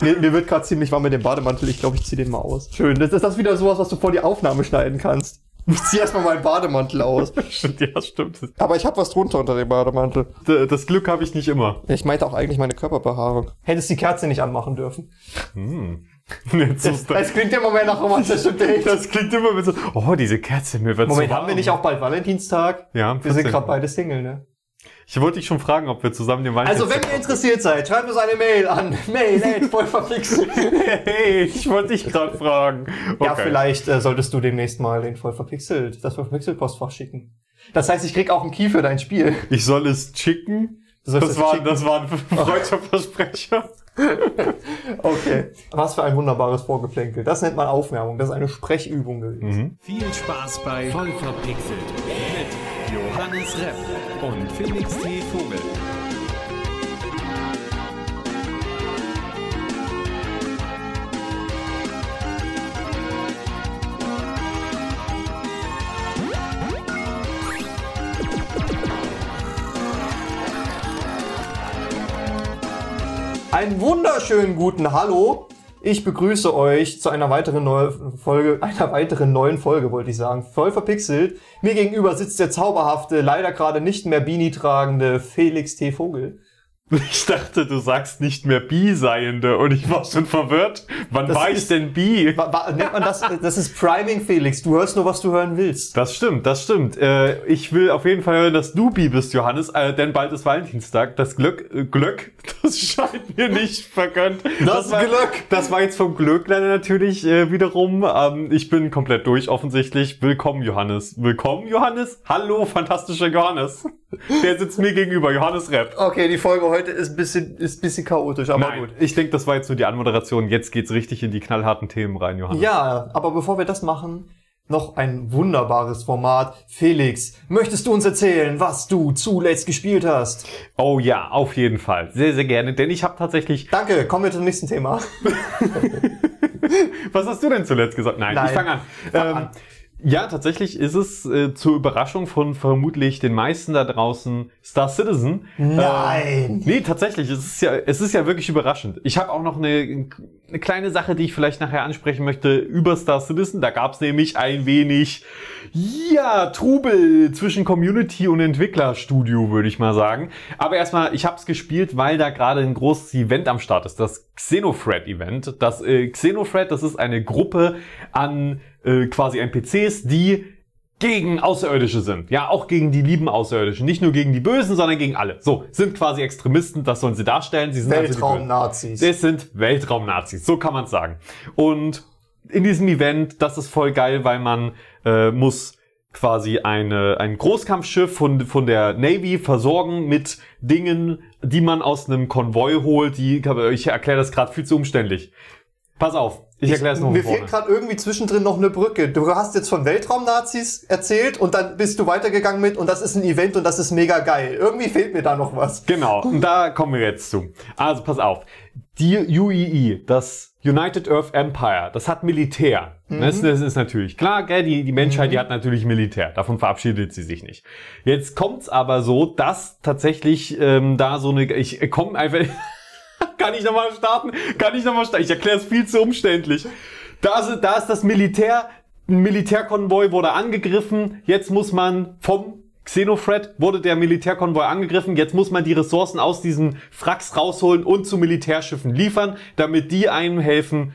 Mir, mir wird gerade ziemlich warm mit dem Bademantel. Ich glaube, ich ziehe den mal aus. Schön. Das ist das wieder sowas, was du vor die Aufnahme schneiden kannst. Ich zieh erstmal meinen Bademantel aus. ja, stimmt. Aber ich habe was drunter unter dem Bademantel. D- Das Glück habe ich nicht immer. Ich meinte auch eigentlich meine Körperbehaarung. Hättest die Kerze nicht anmachen dürfen. Hm. Jetzt Das, das, klingt immer mehr nach romantischem Date. das klingt immer mit so, oh, diese Kerze, mir wird Moment, so haben wir warm. nicht auch bald Valentinstag? Ja, am Wir sind 14.. gerade beide Single, ne? Ich wollte dich schon fragen, ob wir zusammen den Also, Valentinstag wenn ihr interessiert seid, schreibt uns eine Mail an mail voll verpixelt. Hey, ich wollte dich gerade fragen. Okay. Ja, vielleicht äh, solltest du demnächst mal den voll verpixelt, das voll verpixelt Postfach schicken. Das heißt, ich krieg auch ein Key für dein Spiel. Ich soll es chicken. Du sollst Das war, das war ein freudscher Versprecher. Okay. Was für ein wunderbares Vorgeplänkel. Das nennt man Aufwärmung. Das ist eine Sprechübung gewesen. Mhm. Viel Spaß bei Voll verpixelt mit Johannes Repp und Felix T. Vogel. Einen wunderschönen guten Hallo. Ich begrüße euch zu einer weiteren neuen Folge, einer weiteren neuen Folge, wollte ich sagen. Voll verpixelt. Mir gegenüber sitzt der zauberhafte, leider gerade nicht mehr Beanie tragende Felix T. Vogel. Ich dachte, du sagst nicht mehr Bi-Seiende und ich war schon verwirrt. Wann Das war ich ist- denn Bi? Nennt man das? Das ist Priming, Felix. Du hörst nur, was du hören willst. Das stimmt, das stimmt. Äh, ich will auf jeden Fall hören, dass du Bi bist, Johannes, äh, denn bald ist Valentinstag. Das Glück, äh, Glück, das scheint mir nicht vergönnt. Das war, Glück. Das war jetzt vom Glück leider natürlich äh, wiederum. Ähm, ich bin komplett durch, offensichtlich. Willkommen, Johannes. Willkommen, Johannes. Hallo, fantastischer Johannes. Der sitzt mir gegenüber, Johannes Repp. Okay, die Folge heute ist ein bisschen, ist ein bisschen chaotisch, aber Nein, gut. ich denke, das war jetzt nur die Anmoderation. Jetzt geht's richtig in die knallharten Themen rein, Johannes. Ja, aber bevor wir das machen, noch ein wunderbares Format. Felix, möchtest du uns erzählen, was du zuletzt gespielt hast? Oh ja, auf jeden Fall. Sehr, sehr gerne. Denn ich habe tatsächlich. Danke, kommen wir zum nächsten Thema. Was hast du denn zuletzt gesagt? Nein, Nein. ich fange an. Fang ähm, an. Ja, tatsächlich ist es äh, zur Überraschung von vermutlich den meisten da draußen Star Citizen. Nein. Äh, nee, tatsächlich, es ist ja, es ist ja wirklich überraschend. Ich habe auch noch eine, eine kleine Sache, die ich vielleicht nachher ansprechen möchte über Star Citizen. Da gab es nämlich ein wenig, ja, Trubel zwischen Community und Entwicklerstudio, würde ich mal sagen. Aber erstmal, ich habe es gespielt, weil da gerade ein großes Event am Start ist, das Xenothread-Event. Das äh, Xenothread, das ist eine Gruppe an äh, quasi NPCs, die gegen Außerirdische sind. Ja, auch gegen die lieben Außerirdischen. Nicht nur gegen die Bösen, sondern gegen alle. So, sind quasi Extremisten, das sollen sie darstellen. Sie sind also. Weltraum-Nazis. Es sind Weltraumnazis, so kann man sagen. Und in diesem Event, das ist voll geil, weil man äh, muss quasi eine, ein Großkampfschiff von, von der Navy versorgen mit Dingen, die man aus einem Konvoi holt. Die, ich erkläre das gerade viel zu umständlich. Pass auf, ich erkläre es noch Mir vorne. fehlt gerade irgendwie zwischendrin noch eine Brücke. Du hast jetzt von Weltraum-Nazis erzählt und dann bist du weitergegangen mit und das ist ein Event und das ist mega geil. Irgendwie fehlt mir da noch was. Genau, und da kommen wir jetzt zu. Also pass auf. Die UEE, das United Earth Empire, das hat Militär. Das, das ist natürlich klar, gell? Die, die Menschheit, die hat natürlich Militär. Davon verabschiedet sie sich nicht. Jetzt kommt's aber so, dass tatsächlich ähm, da so eine... Ich äh, komme einfach... Kann ich nochmal starten? Kann ich nochmal starten? Ich erkläre es viel zu umständlich. Da ist, da ist das Militär, ein Militärkonvoi wurde angegriffen. Jetzt muss man vom Xenothread wurde der Militärkonvoi angegriffen. Jetzt muss man die Ressourcen aus diesen Fracks rausholen und zu Militärschiffen liefern, damit die einem helfen,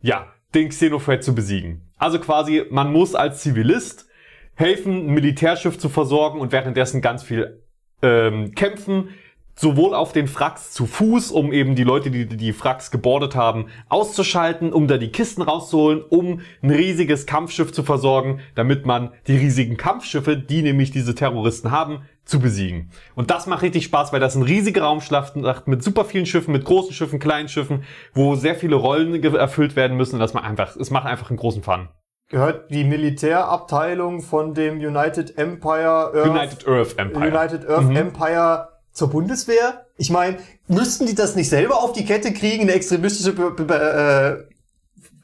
ja, den Xenothread zu besiegen. Also quasi, man muss als Zivilist helfen, ein Militärschiff zu versorgen und währenddessen ganz viel ähm, kämpfen, sowohl auf den Fracks zu Fuß, um eben die Leute, die die Fracks gebordet haben, auszuschalten, um da die Kisten rauszuholen, um ein riesiges Kampfschiff zu versorgen, damit man die riesigen Kampfschiffe, die nämlich diese Terroristen haben, zu besiegen. Und das macht richtig Spaß, weil das ein riesiger Raumschlacht mit super vielen Schiffen, mit großen Schiffen, kleinen Schiffen, wo sehr viele Rollen erfüllt werden müssen. Und das macht einfach, es macht einfach einen großen Fun. Gehört die Militärabteilung von dem United Empire Earth, United Earth Empire. United Earth Empire zur Bundeswehr? Ich meine, müssten die das nicht selber auf die Kette kriegen, eine extremistische Be Be Be äh,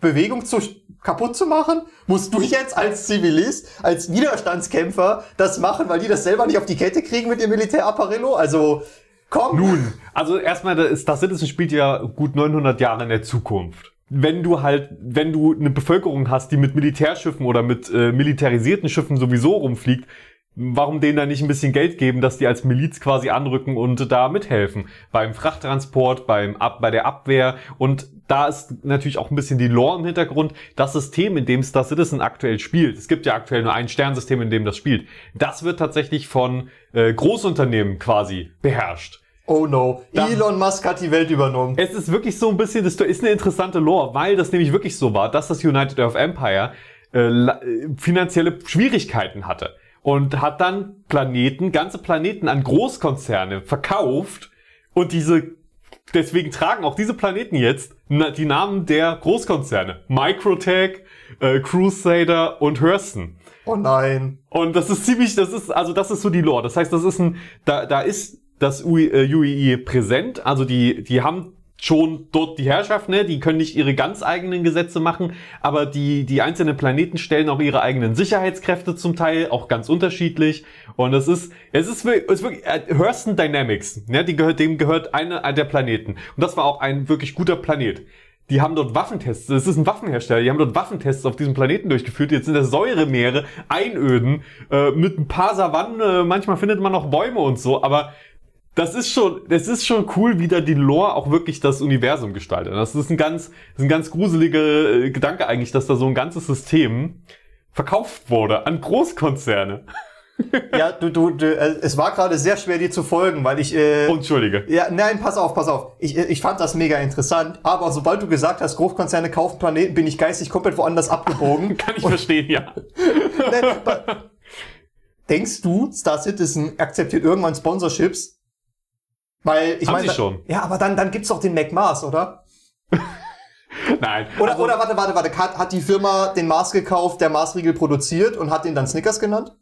Bewegung zu kaputt zu machen? Musst du jetzt als Zivilist, als Widerstandskämpfer das machen, weil die das selber nicht auf die Kette kriegen mit ihrem Militärapparello? Also, Komm! Nun, also erstmal, das Star Citizen spielt ja gut 900 Jahre in der Zukunft. Wenn du halt, wenn du eine Bevölkerung hast, die mit Militärschiffen oder mit äh, militarisierten Schiffen sowieso rumfliegt, warum denen dann nicht ein bisschen Geld geben, dass die als Miliz quasi anrücken und da mithelfen? Beim Frachttransport, beim Ab bei der Abwehr und da ist natürlich auch ein bisschen die Lore im Hintergrund. Das System, in dem Star Citizen aktuell spielt, es gibt ja aktuell nur ein Sternsystem, in dem das spielt, das wird tatsächlich von äh, Großunternehmen quasi beherrscht. Oh no, Da- Elon Musk hat die Welt übernommen. Es ist wirklich so ein bisschen, das ist eine interessante Lore, weil das nämlich wirklich so war, dass das United Earth Empire äh, äh, finanzielle Schwierigkeiten hatte und hat dann Planeten, ganze Planeten an Großkonzerne verkauft und diese deswegen tragen auch diese Planeten jetzt die Namen der Großkonzerne. Microtech, äh, Crusader und Hurston. Oh nein. Und das ist ziemlich, das ist, also das ist so die Lore. Das heißt, das ist ein, da, da ist das UI, äh, UEE präsent. Also die, die haben schon dort die Herrschaft, ne? Die können nicht ihre ganz eigenen Gesetze machen, aber die, die einzelnen Planeten stellen auch ihre eigenen Sicherheitskräfte zum Teil, auch ganz unterschiedlich. Und es ist, es ist es ist wirklich äh, Hurston Dynamics, ne? Die gehört, dem gehört einer der Planeten. Und das war auch ein wirklich guter Planet. Die haben dort Waffentests, das ist ein Waffenhersteller, die haben dort Waffentests auf diesem Planeten durchgeführt. Jetzt sind das Säuremeere, Einöden, äh, mit ein paar Savannen, äh, manchmal findet man noch Bäume und so, aber das ist schon, das ist schon cool, wie da die Lore auch wirklich das Universum gestaltet. Das ist ein ganz, das ist ein ganz gruseliger äh, Gedanke eigentlich, dass da so ein ganzes System verkauft wurde an Großkonzerne. Ja, du, du, du äh, es war gerade sehr schwer, dir zu folgen, weil ich. Äh, Entschuldige. ja, nein, pass auf, pass auf. Ich, äh, ich fand das mega interessant, aber sobald du gesagt hast, Großkonzerne kaufen Planeten, bin ich geistig komplett woanders abgebogen. Kann ich verstehen, ja. Nein, Denkst du, Star Citizen akzeptiert irgendwann Sponsorships? Weil ich meine, schon. Ja, aber dann dann gibt's doch den Mac Mars, oder? Nein. Oder Also- oder warte, warte, warte, hat, hat die Firma den Mars gekauft, der Mars-Riegel produziert und hat den dann Snickers genannt?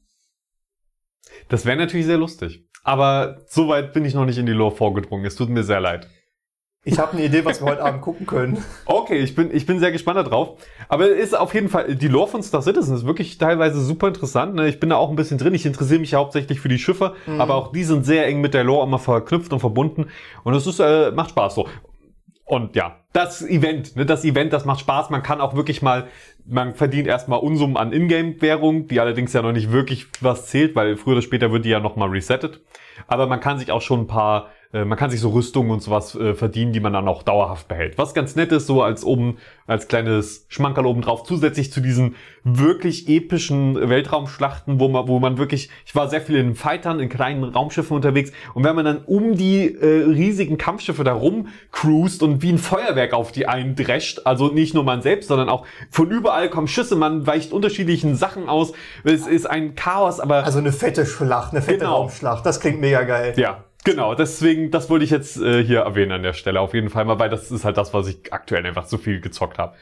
Das wäre natürlich sehr lustig. Aber so weit bin ich noch nicht in die Lore vorgedrungen. Es tut mir sehr leid. Ich habe eine Idee, was wir heute Abend gucken können. Okay, ich bin, ich bin sehr gespannt darauf. Aber es ist auf jeden Fall, die Lore von Star Citizen ist wirklich teilweise super interessant. Ne? Ich bin da auch ein bisschen drin. Ich interessiere mich ja hauptsächlich für die Schiffe, aber auch die sind sehr eng mit der Lore immer verknüpft und verbunden. Und es ist, äh, macht Spaß so. Und ja, das Event, ne, das Event, das macht Spaß. Man kann auch wirklich mal, man verdient erstmal Unsummen an Ingame-Währung, die allerdings ja noch nicht wirklich was zählt, weil früher oder später wird die ja nochmal resettet. Aber man kann sich auch schon ein paar, äh, man kann sich so Rüstungen und sowas äh, verdienen, die man dann auch dauerhaft behält. Was ganz nett ist, so als oben, als kleines Schmankerl oben drauf, zusätzlich zu diesen wirklich epischen Weltraumschlachten, wo man, wo man wirklich, ich war sehr viel in Fightern, in kleinen Raumschiffen unterwegs und wenn man dann um die äh, riesigen Kampfschiffe da rum cruist und wie ein Feuerwerk auf die eindrescht, also nicht nur man selbst, sondern auch von überall kommen Schüsse, man weicht unterschiedlichen Sachen aus, es ist ein Chaos, aber Also eine fette Schlacht, eine fette Genau. Raumschlacht. Das klingt mega geil. ja, genau. Deswegen, das wollte ich jetzt äh, hier erwähnen an der Stelle auf jeden Fall mal, weil das ist halt das, was ich aktuell einfach so viel gezockt habe.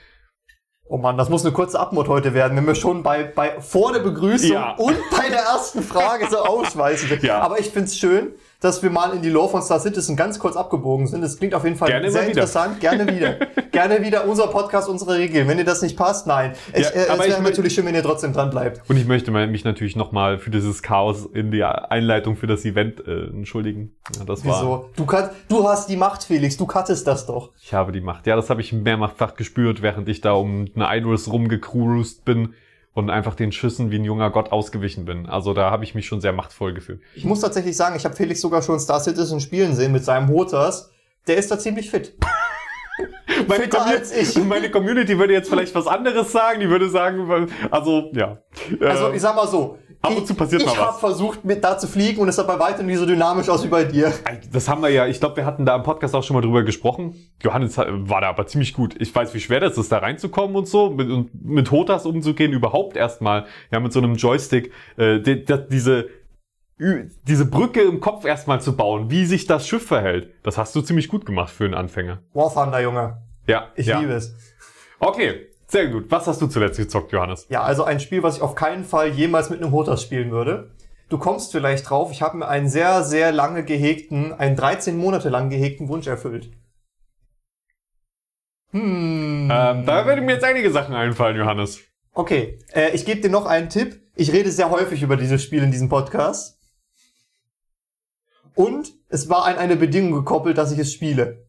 Oh Mann, das muss eine kurze Abmod heute werden, wenn wir schon bei, bei vor der Begrüßung Ja. und bei der ersten Frage so ausschweißen. Ja. Aber ich find's schön, dass wir mal in die Lore von Star Citizen ganz kurz abgebogen sind. Das klingt auf jeden Fall Gerne sehr interessant. Gerne wieder. Gerne wieder unser Podcast, unsere Regeln. Wenn dir das nicht passt, nein. Ich, Ja, äh, es aber ich wäre natürlich schön, wenn ihr trotzdem dran bleibt. Und ich möchte mich natürlich nochmal für dieses Chaos in der Einleitung für das Event äh, entschuldigen. Ja, das war, Wieso? Du, cut, du hast die Macht, Felix. Du cuttest das doch. ich habe die Macht. Ja, das habe ich mehrfach gespürt, während ich da um eine Iris rumgecruised bin und einfach den Schüssen wie ein junger Gott ausgewichen bin. Also da habe ich mich schon sehr machtvoll gefühlt. Ich muss tatsächlich sagen, ich habe Felix sogar schon Star Citizen spielen sehen mit seinem Hotas. Der ist da ziemlich fit. Meine, Fitter Commu- als ich. meine Community würde jetzt vielleicht was anderes sagen. Die würde sagen, also ja. Also Äh, ich sag mal so. Ab und ich, zu passiert ich mal habe was. versucht, mit da zu fliegen und es sah bei weitem nicht so dynamisch aus wie bei dir. Das haben wir ja, ich glaube, wir hatten da im Podcast auch schon mal drüber gesprochen. Johannes war da aber ziemlich gut. Ich weiß, wie schwer das ist, da reinzukommen und so, mit, und mit Hotas umzugehen, überhaupt erstmal, ja, mit so einem Joystick, äh, die, die, diese, diese Brücke im Kopf erstmal zu bauen, wie sich das Schiff verhält. Das hast du ziemlich gut gemacht für einen Anfänger. War Thunder, Junge. Ja, Ich ja. liebe es. Okay, sehr gut. Was hast du zuletzt gezockt, Johannes? Ja, also ein Spiel, was ich auf keinen Fall jemals mit einem Hotas spielen würde. Du kommst vielleicht drauf, ich habe mir einen sehr, sehr lange gehegten, einen 13 Monate lang gehegten Wunsch erfüllt. Hm. Ähm, da werden mir jetzt einige Sachen einfallen, Johannes. Okay, äh, ich gebe dir noch einen Tipp. Ich rede sehr häufig über dieses Spiel in diesem Podcast. Und es war an eine Bedingung gekoppelt, dass ich es spiele.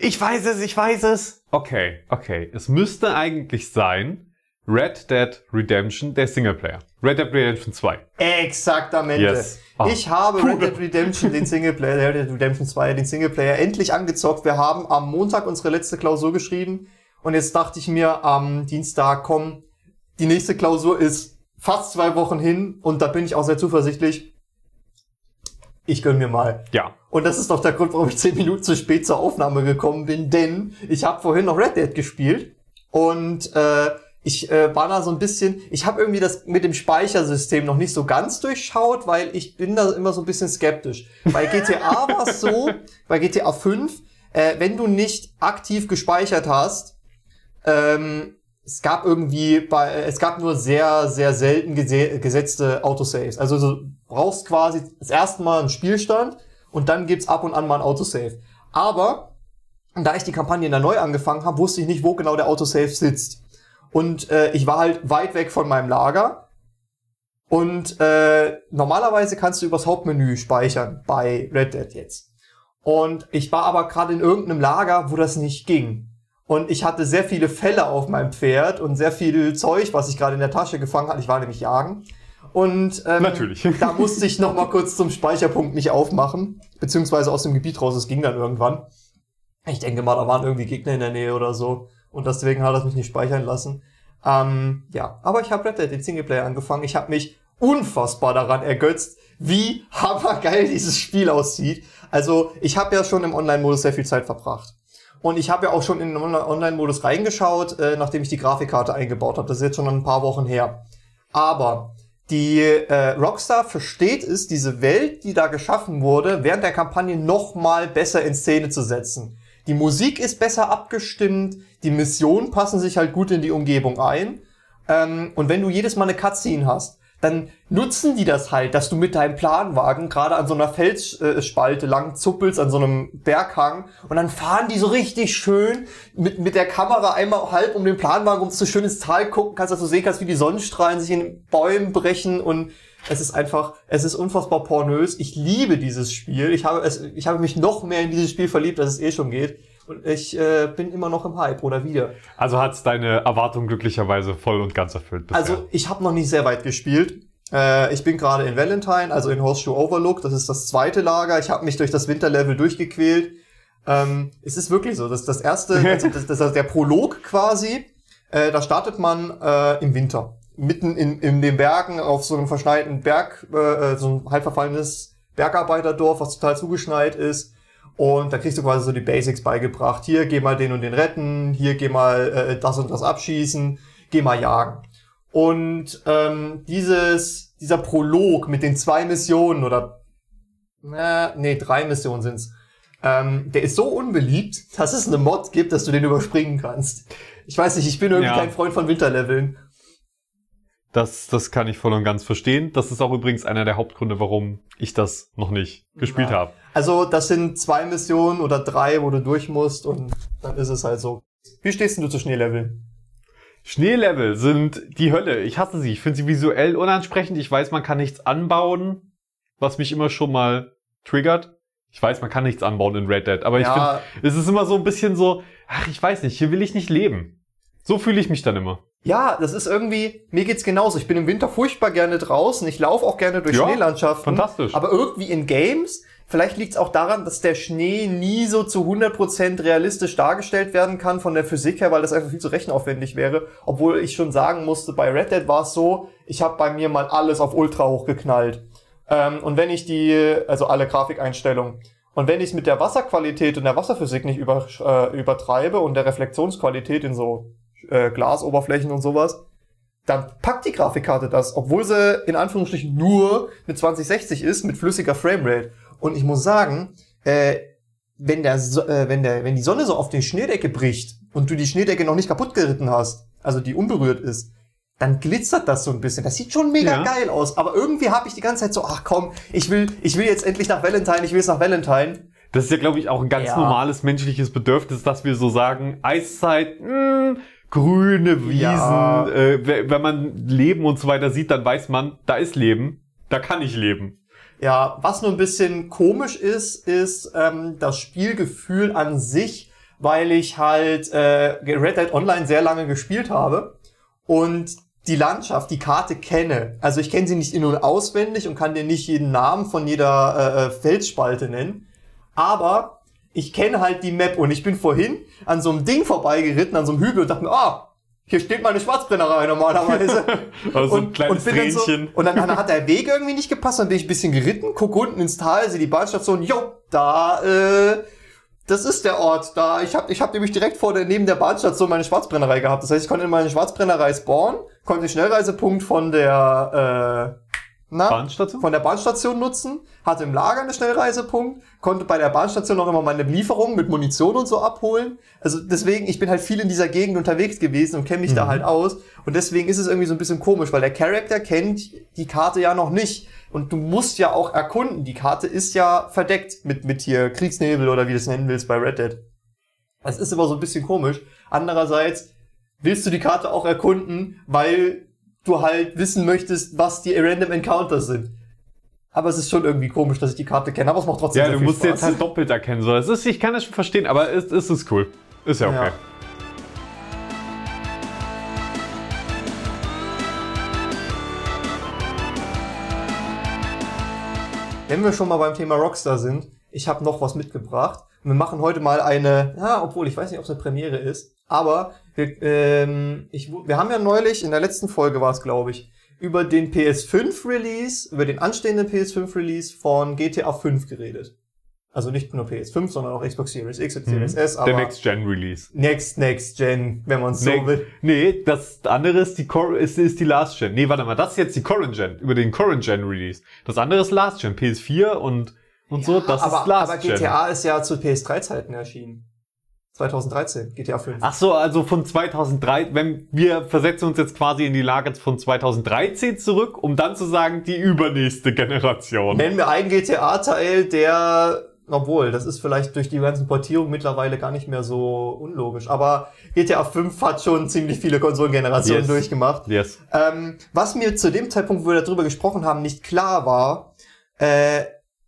Ich weiß es, ich weiß es. Okay, okay. Es müsste eigentlich sein Red Dead Redemption, der Singleplayer. Red Dead Redemption 2. Exaktamente. Yes. Ah. Ich habe Red Dead Redemption, den Singleplayer, Red Dead Redemption 2, den Singleplayer endlich angezockt. Wir haben am Montag unsere letzte Klausur geschrieben und jetzt dachte ich mir am Dienstag, komm, die nächste Klausur ist fast zwei Wochen hin und da bin ich auch sehr zuversichtlich. Ich gönn mir mal. Ja. Und das ist doch der Grund, warum ich zehn Minuten zu spät zur Aufnahme gekommen bin, denn ich habe vorhin noch Red Dead gespielt und äh, ich äh, war da so ein bisschen, ich habe irgendwie das mit dem Speichersystem noch nicht so ganz durchschaut, weil ich bin da immer so ein bisschen skeptisch. Bei GTA war es so, bei GTA 5, äh, wenn du nicht aktiv gespeichert hast, ähm, es gab irgendwie bei, äh, es gab nur sehr, sehr selten gese gesetzte Autosaves. Also du brauchst quasi das erste Mal einen Spielstand und dann gibt's ab und an mal ein Autosave. Aber da ich die Kampagne dann neu angefangen habe, wusste ich nicht, wo genau der Autosave sitzt. Und äh, ich war halt weit weg von meinem Lager. Und äh, normalerweise kannst du übers Hauptmenü speichern bei Red Dead jetzt. Und ich war aber gerade in irgendeinem Lager, wo das nicht ging. Und ich hatte sehr viele Fälle auf meinem Pferd und sehr viel Zeug, was ich gerade in der Tasche gefangen hatte. Ich war nämlich jagen. Und ähm, Natürlich. da musste ich noch mal kurz zum Speicherpunkt nicht aufmachen, beziehungsweise aus dem Gebiet raus. Es ging dann irgendwann. Ich denke mal, da waren irgendwie Gegner in der Nähe oder so. Und deswegen hat er mich nicht speichern lassen. Ähm, ja, aber ich habe Red Dead den Singleplayer angefangen. Ich habe mich unfassbar daran ergötzt, wie hammergeil dieses Spiel aussieht. Also ich habe ja schon im Online-Modus sehr viel Zeit verbracht. Und ich habe ja auch schon in den Online-Modus reingeschaut, äh, nachdem ich die Grafikkarte eingebaut habe. Das ist jetzt schon ein paar Wochen her. Aber die äh, Rockstar versteht es, diese Welt, die da geschaffen wurde, während der Kampagne noch mal besser in Szene zu setzen. Die Musik ist besser abgestimmt, die Missionen passen sich halt gut in die Umgebung ein. Ähm, und wenn du jedes Mal eine Cutscene hast, dann nutzen die das halt, dass du mit deinem Planwagen gerade an so einer Felsspalte lang zuppelst, an so einem Berghang und dann fahren die so richtig schön mit, mit der Kamera einmal halb um den Planwagen, um so schön ins Tal gucken kannst, dass du sehen kannst, wie die Sonnenstrahlen sich in Bäumen brechen und es ist einfach, es ist unfassbar pornös. Ich liebe dieses Spiel. Ich habe es, ich habe mich noch mehr in dieses Spiel verliebt, als es eh schon geht. Und ich äh, bin immer noch im Hype oder wieder. Also hat's deine Erwartung glücklicherweise voll und ganz erfüllt. Bisher. Also ich habe noch nicht sehr weit gespielt. Äh, ich bin gerade in Valentine, also in Horseshoe Overlook. Das ist das zweite Lager. Ich habe mich durch das Winterlevel durchgequält. Ähm, es ist wirklich so. Das das erste, also das, das ist der Prolog quasi. Äh, da startet man äh, im Winter. Mitten in, in den Bergen auf so einem verschneiten Berg, äh, so ein halb verfallenes Bergarbeiterdorf, was total zugeschneit ist. Und da kriegst du quasi so die Basics beigebracht. Hier, geh mal den und den retten. Hier, geh mal äh, das und das abschießen. Geh mal jagen. Und ähm, dieses, dieser Prolog mit den zwei Missionen oder na, nee, drei Missionen sind's. Ähm, der ist so unbeliebt, dass es eine Mod gibt, dass du den überspringen kannst. Ich weiß nicht, ich bin irgendwie Ja. kein Freund von Winterleveln. Das, das kann ich voll und ganz verstehen. Das ist auch übrigens einer der Hauptgründe, warum ich das noch nicht gespielt Ja. habe. Also das sind zwei Missionen oder drei, wo du durch musst und dann ist es halt so. Wie stehst denn du zu Schneeleveln? Schneelevel sind die Hölle. Ich hasse sie. Ich finde sie visuell unansprechend. Ich weiß, man kann nichts anbauen, was mich immer schon mal triggert. Ich weiß, man kann nichts anbauen in Red Dead, aber ich Ja. finde, es ist immer so ein bisschen so, ach, ich weiß nicht, hier will ich nicht leben. So fühle ich mich dann immer. Ja, das ist irgendwie, mir geht's genauso. Ich bin im Winter furchtbar gerne draußen. Ich laufe auch gerne durch Ja, Schneelandschaften. fantastisch. Aber irgendwie in Games, vielleicht liegt's auch daran, dass der Schnee nie so zu 100% realistisch dargestellt werden kann von der Physik her, weil das einfach viel zu rechenaufwendig wäre. Obwohl ich schon sagen musste, bei Red Dead war es so, ich habe bei mir mal alles auf Ultra hochgeknallt. Ähm, und wenn ich die, also alle Grafikeinstellungen, und wenn ich mit der Wasserqualität und der Wasserphysik nicht über, äh, übertreibe und der Reflexionsqualität in so äh, Glasoberflächen und sowas, dann packt die Grafikkarte das, obwohl sie in Anführungsstrichen nur mit 2060 ist, mit flüssiger Framerate. Und ich muss sagen, äh, wenn, der, so äh, wenn, der, wenn die Sonne so auf die Schneedecke bricht und du die Schneedecke noch nicht kaputt geritten hast, also die unberührt ist, dann glitzert das so ein bisschen. Das sieht schon mega Ja. geil aus. Aber irgendwie habe ich die ganze Zeit so, ach komm, ich will, ich will jetzt endlich nach Valentine, ich will jetzt nach Valentine. Das ist ja, glaube ich, auch ein ganz Ja. normales menschliches Bedürfnis, dass wir so sagen, Eiszeit, mh, grüne Wiesen, Ja. äh, we- wenn man Leben und so weiter sieht, dann weiß man, da ist Leben, da kann ich leben. Ja, was nur ein bisschen komisch ist, ist ähm, das Spielgefühl an sich, weil ich halt äh, Red Dead Online sehr lange gespielt habe und die Landschaft, die Karte kenne. Also ich kenne sie nicht in- und auswendig und kann dir nicht jeden Namen von jeder äh, äh, Felsspalte nennen. Aber ich kenne halt die Map und ich bin vorhin an so einem Ding vorbeigeritten, an so einem Hügel und dachte mir, ah, hier steht meine Schwarzbrennerei normalerweise. Also ein kleines bin dann so, und dann, dann hat der Weg irgendwie nicht gepasst, dann bin ich ein bisschen geritten, guck unten ins Tal, sehe die Bahnstation, jo, da, äh, das ist der Ort. Da, ich habe ich hab nämlich direkt vor der, neben der Bahnstation meine Schwarzbrennerei gehabt. Das heißt, ich konnte in meine Schwarzbrennerei spawnen, konnte den Schnellreisepunkt von der, äh, na, Bahnstation? von der Bahnstation nutzen, hatte im Lager einen Schnellreisepunkt, konnte bei der Bahnstation noch immer meine Lieferung mit Munition und so abholen. Also deswegen, ich bin halt viel in dieser Gegend unterwegs gewesen und kenne mich da halt aus. Und deswegen ist es irgendwie so ein bisschen komisch, weil der Charakter kennt die Karte ja noch nicht. Und du musst ja auch erkunden. Die Karte ist ja verdeckt mit, mit hier Kriegsnebel oder wie du es nennen willst bei Red Dead. Das ist aber so ein bisschen komisch. Andererseits willst du die Karte auch erkunden, weil du halt wissen möchtest, was die Random Encounters sind. Aber es ist schon irgendwie komisch, dass ich die Karte kenne, aber es macht trotzdem Ja, du musst Spaß. jetzt halt doppelt erkennen. So. Es ist, ich kann das schon verstehen, aber es, es ist cool. Ist ja okay. Ja. Wenn wir schon mal beim Thema Rockstar sind, ich habe noch was mitgebracht. Wir machen heute mal eine, ja, obwohl ich weiß nicht, ob es eine Premiere ist, aber wir, ähm, ich, wir haben ja neulich, in der letzten Folge war es, glaube ich, über den PS5-Release, über den anstehenden PS5-Release von GTA 5 geredet. Also nicht nur PS5, sondern auch Xbox Series X und Series S, aber Mhm. Der Next-Gen-Release. Next, Next Gen, wenn man es so will. nee, das andere ist die, Cor ist, ist die Last Gen. Nee, warte mal, das ist jetzt die Current Gen, über den Current Gen Release. Das andere ist Last Gen, PS4 und, und so, das aber, ist Last aber. GTA ist ja zu PS3-Zeiten erschienen. 2013, GTA 5. Ach so, also von 2003, wenn wir versetzen uns jetzt quasi in die Lage von 2013 zurück, um dann zu sagen, die übernächste Generation. Nennen wir einen GTA-Teil, der, obwohl, das ist vielleicht durch die ganzen Portierungen mittlerweile gar nicht mehr so unlogisch, aber GTA 5 hat schon ziemlich viele Konsolengenerationen Yes. durchgemacht. Yes. Ähm, was mir zu dem Zeitpunkt, wo wir darüber gesprochen haben, nicht klar war, äh,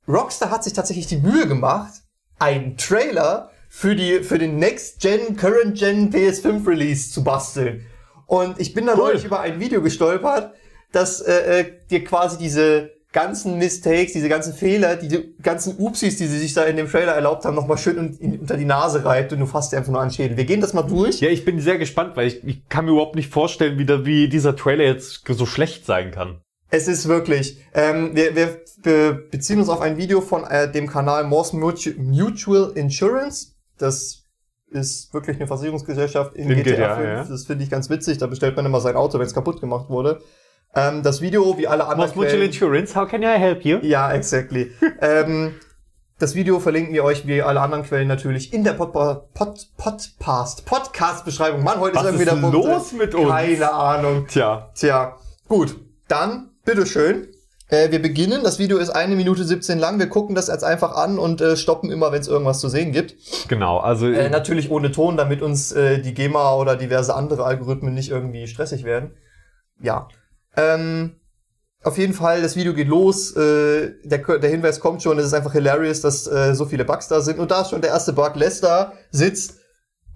Rockstar hat sich tatsächlich die Mühe gemacht, einen Trailer für die für den Next Gen, Current Gen PS5 Release zu basteln. Und ich bin da Cool. neulich über ein Video gestolpert, das äh, äh, dir quasi diese ganzen Mistakes, diese ganzen Fehler, die ganzen Upsis, die sie sich da in dem Trailer erlaubt haben, nochmal schön in, unter die Nase reibt und du fasst dir einfach nur an Schädel. Wir gehen das mal durch. Ja, ich bin sehr gespannt, weil ich, ich kann mir überhaupt nicht vorstellen, wie, da, wie dieser Trailer jetzt so schlecht sein kann. Es ist wirklich. Ähm, wir, wir be beziehen uns auf ein Video von äh, dem Kanal Morse Mutu- Mutual Insurance. Das ist wirklich eine Versicherungsgesellschaft in, In GTA, GTA, 5. ja. Das finde ich ganz witzig. Da bestellt man immer sein Auto, wenn es kaputt gemacht wurde. Ähm, das Video, wie alle anderen Was Mutual Quellen, Insurance? How can I help you? ja, exactly. ähm, das Video verlinken wir euch wie alle anderen Quellen natürlich in der Pod Pod Podcast Podcast Beschreibung. Mann, heute Was ist irgendwie ist der Punkt. los mit uns? Keine Ahnung. Tja. Tja, gut. Dann, bitteschön. Äh, wir beginnen. Das Video ist eine Minute 17 lang. Wir gucken das jetzt einfach an und äh, stoppen immer, wenn es irgendwas zu sehen gibt. Genau, also Äh, natürlich ohne Ton, damit uns äh, die GEMA oder diverse andere Algorithmen nicht irgendwie stressig werden. Ja. Ähm, auf jeden Fall, das Video geht los. Äh, der, der Hinweis kommt schon. Es ist einfach hilarious, dass äh, so viele Bugs da sind. Und da ist schon der erste Bug. Lester sitzt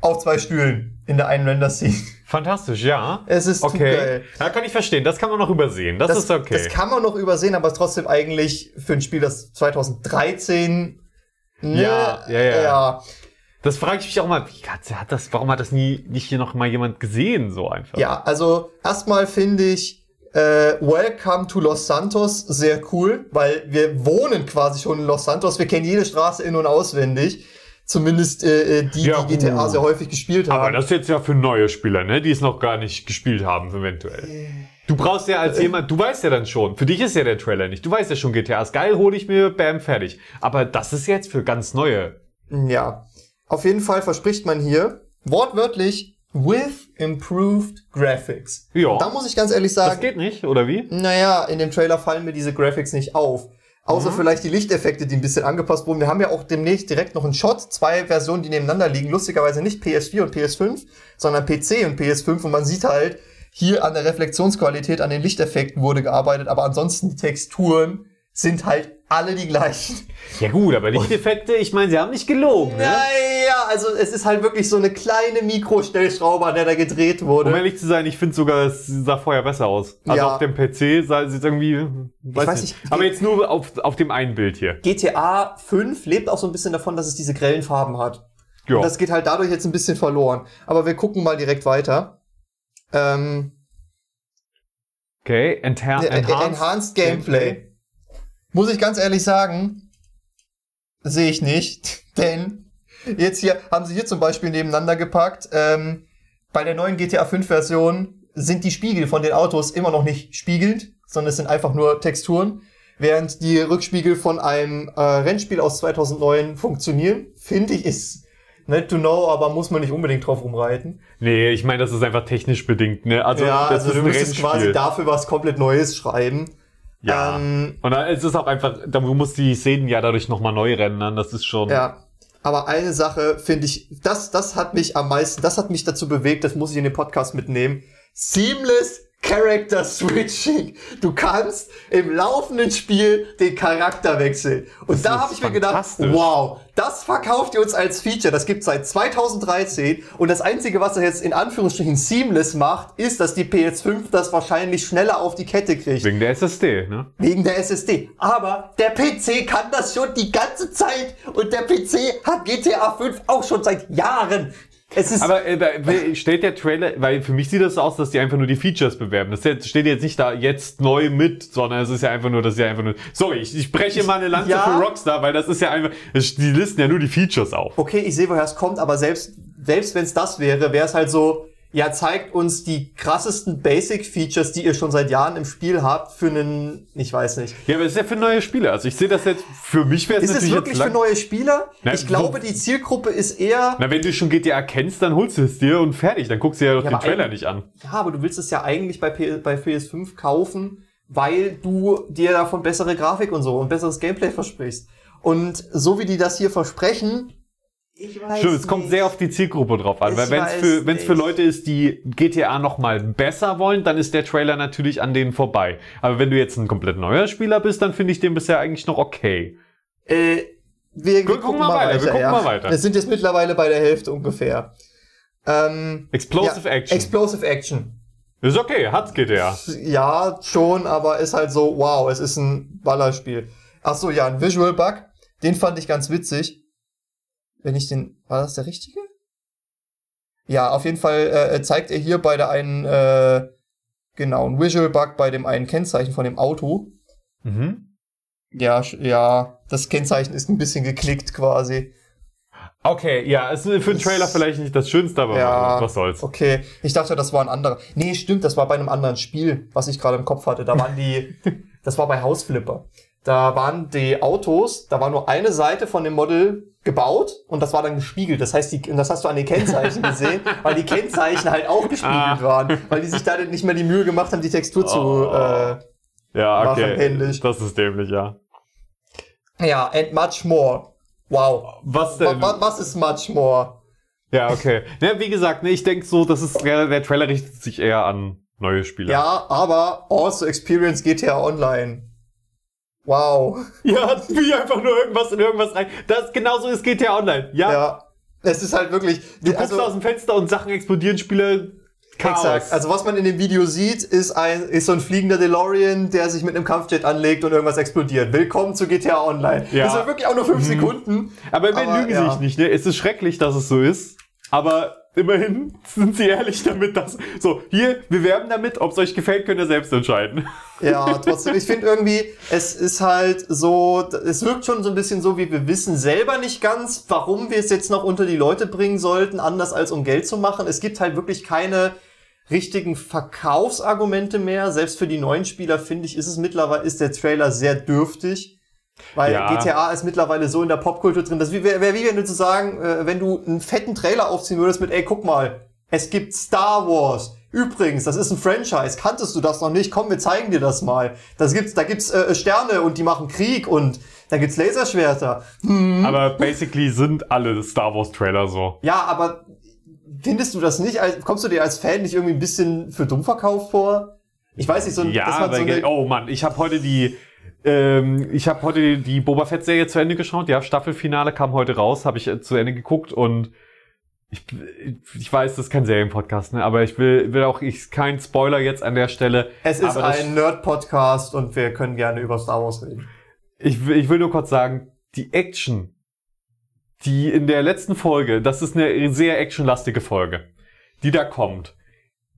auf zwei Stühlen in der einen Render-Scene. fantastisch, ja. Es ist Okay. geil. Ja, kann ich verstehen. Das kann man noch übersehen. Das, ist okay. Das kann man noch übersehen, aber trotzdem eigentlich für ein Spiel, das 2013. Ne, Ja, ja, ja. ja. Das frage ich mich auch mal, wie hat das, warum hat das nie nicht hier noch mal jemand gesehen, so einfach? Ja, also erstmal finde ich äh, Welcome to Los Santos sehr cool, weil wir wohnen quasi schon in Los Santos. Wir kennen jede Straße in- und auswendig. Zumindest äh, äh, die, Ja, die GTA uh. sehr häufig gespielt haben. Aber das ist jetzt ja für neue Spieler, ne, die es noch gar nicht gespielt haben, eventuell. Du brauchst ja als jemand, du weißt ja dann schon, für dich ist ja der Trailer nicht. Du weißt ja schon, GTA ist geil, hole ich mir, bam, fertig. Aber das ist jetzt für ganz neue. Ja. Auf jeden Fall verspricht man hier wortwörtlich with improved graphics. Ja. Da muss ich ganz ehrlich sagen, Das geht nicht, oder wie? Naja, in dem Trailer fallen mir diese Graphics nicht auf. Außer Mhm. vielleicht die Lichteffekte, die ein bisschen angepasst wurden. Wir haben ja auch demnächst direkt noch einen Shot, zwei Versionen, die nebeneinander liegen. Lustigerweise nicht PS4 und PS5, sondern PC und PS5. Und man sieht halt, hier an der Reflexionsqualität, an den Lichteffekten wurde gearbeitet, aber ansonsten die Texturen sind halt alle die gleichen. Ja gut, aber Lichteffekte, ich meine, sie haben nicht gelogen, ne? Naja, also es ist halt wirklich so eine kleine Mikrostellschraube, an der da gedreht wurde. Um ehrlich zu sein, ich finde sogar, es sah vorher besser aus. Also Ja. auf dem PC sah es jetzt irgendwie, weiß, weiß nicht. Aber jetzt nur auf, auf dem einen Bild hier. GTA 5 lebt auch so ein bisschen davon, dass es diese grellen Farben hat. Ja. Und das geht halt dadurch jetzt ein bisschen verloren. Aber wir gucken mal direkt weiter. Ähm, Okay, Enha Äh, äh, enhanced, enhanced, Gameplay. Muss ich ganz ehrlich sagen, sehe ich nicht. Denn jetzt hier haben sie hier zum Beispiel nebeneinander gepackt. Ähm, bei der neuen GTA 5 Version sind die Spiegel von den Autos immer noch nicht spiegelnd, sondern es sind einfach nur Texturen. Während die Rückspiegel von einem äh, Rennspiel aus 2009 funktionieren, finde ich, ist net to know, aber muss man nicht unbedingt drauf rumreiten. Nee, ich meine, das ist einfach technisch bedingt, ne? Also, ja, das also ist du müsstest quasi dafür was komplett Neues schreiben. Ja. Ähm, Und dann, es ist auch einfach, da muss die Szenen ja dadurch nochmal neu rendern, das ist schon. Ja. Aber eine Sache finde ich, das, das hat mich am meisten, das hat mich dazu bewegt, das muss ich in den Podcast mitnehmen. Seamless Character Switching. Du kannst im laufenden Spiel den Charakter wechseln. Und da ist habe ich mir gedacht, wow, das verkauft ihr uns als Feature. Das gibt's seit 2013. Und das Einzige, was er jetzt in Anführungsstrichen seamless macht, ist, dass die PS5 das wahrscheinlich schneller auf die Kette kriegt. Wegen der SSD, ne? Wegen der SSD. Aber der PC kann das schon die ganze Zeit. Und der PC hat GTA 5 auch schon seit Jahren. Aber äh, steht der Trailer, weil für mich sieht das aus, dass die einfach nur die Features bewerben. Das steht jetzt nicht da jetzt neu mit, sondern es ist ja einfach nur, dass sie einfach nur. Sorry, ich, ich breche mal eine Lanze Ja. für Rockstar, weil das ist ja einfach. Die listen ja nur die Features auf. okay, ich sehe, woher es kommt, aber selbst, selbst wenn es das wäre, wäre es halt so, ja, zeigt uns die krassesten Basic-Features, die ihr schon seit Jahren im Spiel habt, für einen, ich weiß nicht. Ja, aber es ist ja für neue Spieler. Also ich sehe das jetzt, für mich wäre es Ist es wirklich für neue Spieler? Na, ich glaube, die Zielgruppe ist eher, Na, wenn du schon GTA kennst, dann holst du es dir und fertig. Dann guckst du ja, doch Ja, den Trailer nicht an. ja, aber du willst es ja eigentlich bei, P bei PS5 kaufen, weil du dir davon bessere Grafik und so und besseres Gameplay versprichst. Und so wie die das hier versprechen, ich weiß Stimmt, es kommt sehr auf die Zielgruppe drauf an. Ich Weil wenn es für, wenn's für. Leute ist, die GTA noch mal besser wollen, dann ist der Trailer natürlich an denen vorbei. Aber wenn du jetzt ein komplett neuer Spieler bist, dann finde ich den bisher eigentlich noch okay. Äh, wir, wir gucken, mal weiter. wir gucken ja. mal weiter. Wir sind jetzt mittlerweile bei der Hälfte ungefähr. Ähm, Explosive ja, Action. Explosive Action. ist okay, hat's GTA. Ja, schon, aber ist halt so, wow, es ist ein Ballerspiel. Ach so, ja, ein Visual Bug. Den fand ich ganz witzig. Wenn ich den, war das der richtige? Ja, auf jeden Fall äh, zeigt er hier bei der einen, äh, genau, ein Visual Bug bei dem einen Kennzeichen von dem Auto. Mhm. Ja, ja, das Kennzeichen ist ein bisschen geknickt quasi. Okay, ja, ist für einen Trailer vielleicht nicht das Schönste, aber Ja. was soll's. Okay, ich dachte, das war ein anderer. Nee, stimmt, das war bei einem anderen Spiel, was ich gerade im Kopf hatte. Da waren die, das war bei Hausflipper. Da waren die Autos, da war nur eine Seite von dem Model gebaut und das war dann gespiegelt. Das heißt, die, und das hast du an den Kennzeichen gesehen, weil die Kennzeichen halt auch gespiegelt Ah. waren, weil die sich da nicht mehr die Mühe gemacht haben, die Textur zu. Oh. Äh, Ja, Machen okay. händisch. Das ist dämlich, ja. ja, and much more. Wow. Was Wa- denn? wa- Was ist much more? Ja, okay. Ja, wie gesagt, ne, ich denke so, das ist der, der Trailer richtet sich eher an neue Spieler. Ja, aber also experience GTA Online. Wow. Ja, wie einfach nur irgendwas in irgendwas rein. Das genauso ist GTA Online. Ja. Ja, es ist halt wirklich. Du guckst aus dem Fenster und Sachen explodieren, Spieler Chaos. Exakt. Also was man in dem Video sieht, ist ein ist so ein fliegender DeLorean, der sich mit einem Kampfjet anlegt und irgendwas explodiert. Willkommen zu GTA Online. Ja. Das war wirklich auch nur fünf Sekunden. aber aber, lügen ja. sich nicht, ne? Es ist schrecklich, dass es so ist. Aber immerhin sind sie ehrlich damit, dass. So, hier, wir werben damit, ob es euch gefällt, könnt ihr selbst entscheiden. Ja, trotzdem, ich finde irgendwie, es ist halt so, es wirkt schon so ein bisschen so, wie wir wissen selber nicht ganz, warum wir es jetzt noch unter die Leute bringen sollten, anders als um Geld zu machen. Es gibt halt wirklich keine richtigen Verkaufsargumente mehr. Selbst für die neuen Spieler, finde ich, ist es mittlerweile, ist der Trailer sehr dürftig. Weil Ja. GTA ist mittlerweile so in der Popkultur drin, das wäre wär wie wenn du zu sagen, äh, wenn du einen fetten Trailer aufziehen würdest mit, ey, guck mal, es gibt Star Wars. Übrigens, das ist ein Franchise. Kanntest du das noch nicht? Komm, wir zeigen dir das mal. Das gibt's, da gibt's äh, Sterne und die machen Krieg und da gibt's Laserschwerter. Aber basically sind alle Star Wars Trailer so. Ja, aber findest du das nicht? Als, kommst du dir als Fan nicht irgendwie ein bisschen für dumm verkauft vor? Ich weiß nicht, so ein, Ja, dass man so eine, oh Mann, ich habe heute die Ähm, ich habe heute die, Boba Fett-Serie zu Ende geschaut. Ja, Staffelfinale kam heute raus, habe ich äh, zu Ende geguckt und ich, ich weiß, das ist kein Serienpodcast, ne? aber ich will, will auch ich kein Spoiler jetzt an der Stelle. Es ist ein Nerd-Podcast und wir können gerne über Star Wars reden. Ich, will- ich will nur kurz sagen, die Action, die in der letzten Folge, das ist eine sehr actionlastige Folge, die da kommt.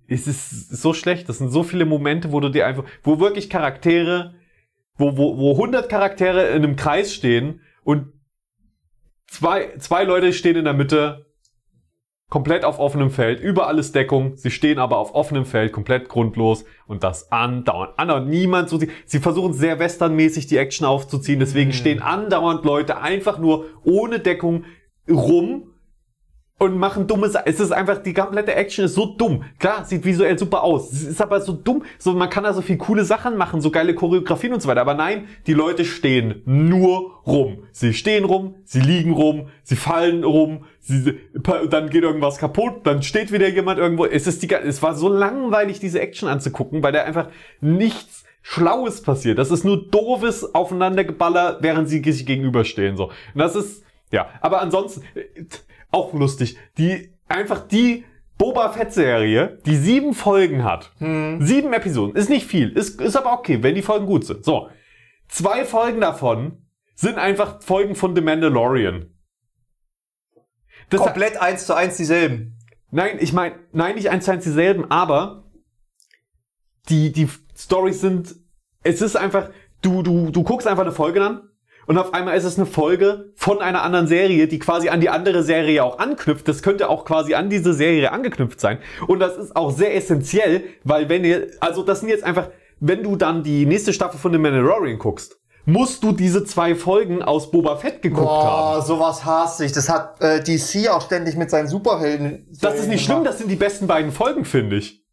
Es ist so schlecht, das sind so viele Momente, wo du dir einfach, wo wirklich Charaktere, wo, wo, wo 100 Charaktere in einem Kreis stehen und zwei, zwei Leute stehen in der Mitte, komplett auf offenem Feld, überall ist Deckung, sie stehen aber auf offenem Feld, komplett grundlos und das andauernd, andauernd niemand so, sie, sie versuchen sehr westernmäßig die Action aufzuziehen, deswegen stehen andauernd Leute einfach nur ohne Deckung rum und machen dumme Sachen. Es ist einfach, die komplette Action ist so dumm. Klar, sieht visuell super aus. Es ist aber so dumm. So, man kann da so viel coole Sachen machen, so geile Choreografien und so weiter. Aber nein, die Leute stehen nur rum. Sie stehen rum, sie liegen rum, sie fallen rum, sie, dann geht irgendwas kaputt, dann steht wieder jemand irgendwo. Es ist die, es war so langweilig, diese Action anzugucken, weil da einfach nichts Schlaues passiert. Das ist nur doofes Aufeinandergeballer, während sie sich gegenüberstehen, so. Und das ist, ja. Aber ansonsten, äh, auch lustig. Die, einfach die Boba Fett Serie, die sieben Folgen hat. Sieben Episoden. Ist nicht viel. Ist, ist aber okay, wenn die Folgen gut sind. So. Zwei Folgen davon sind einfach Folgen von The Mandalorian. Das Komplett eins zu eins dieselben. Nein, ich meine, nein, nicht eins zu eins dieselben, aber die, die Stories sind, es ist einfach, du, du, du guckst einfach eine Folge an und auf einmal ist es eine Folge von einer anderen Serie, die quasi an die andere Serie auch anknüpft. Das könnte auch quasi an diese Serie angeknüpft sein. Und das ist auch sehr essentiell, weil wenn ihr, also das sind jetzt einfach, wenn du dann die nächste Staffel von The Mandalorian guckst, musst du diese zwei Folgen aus Boba Fett geguckt haben. Boah, sowas hasse ich. Das hat äh, DC auch ständig mit seinen Superhelden. Das ist nicht schlimm, das sind die besten beiden Folgen, finde ich.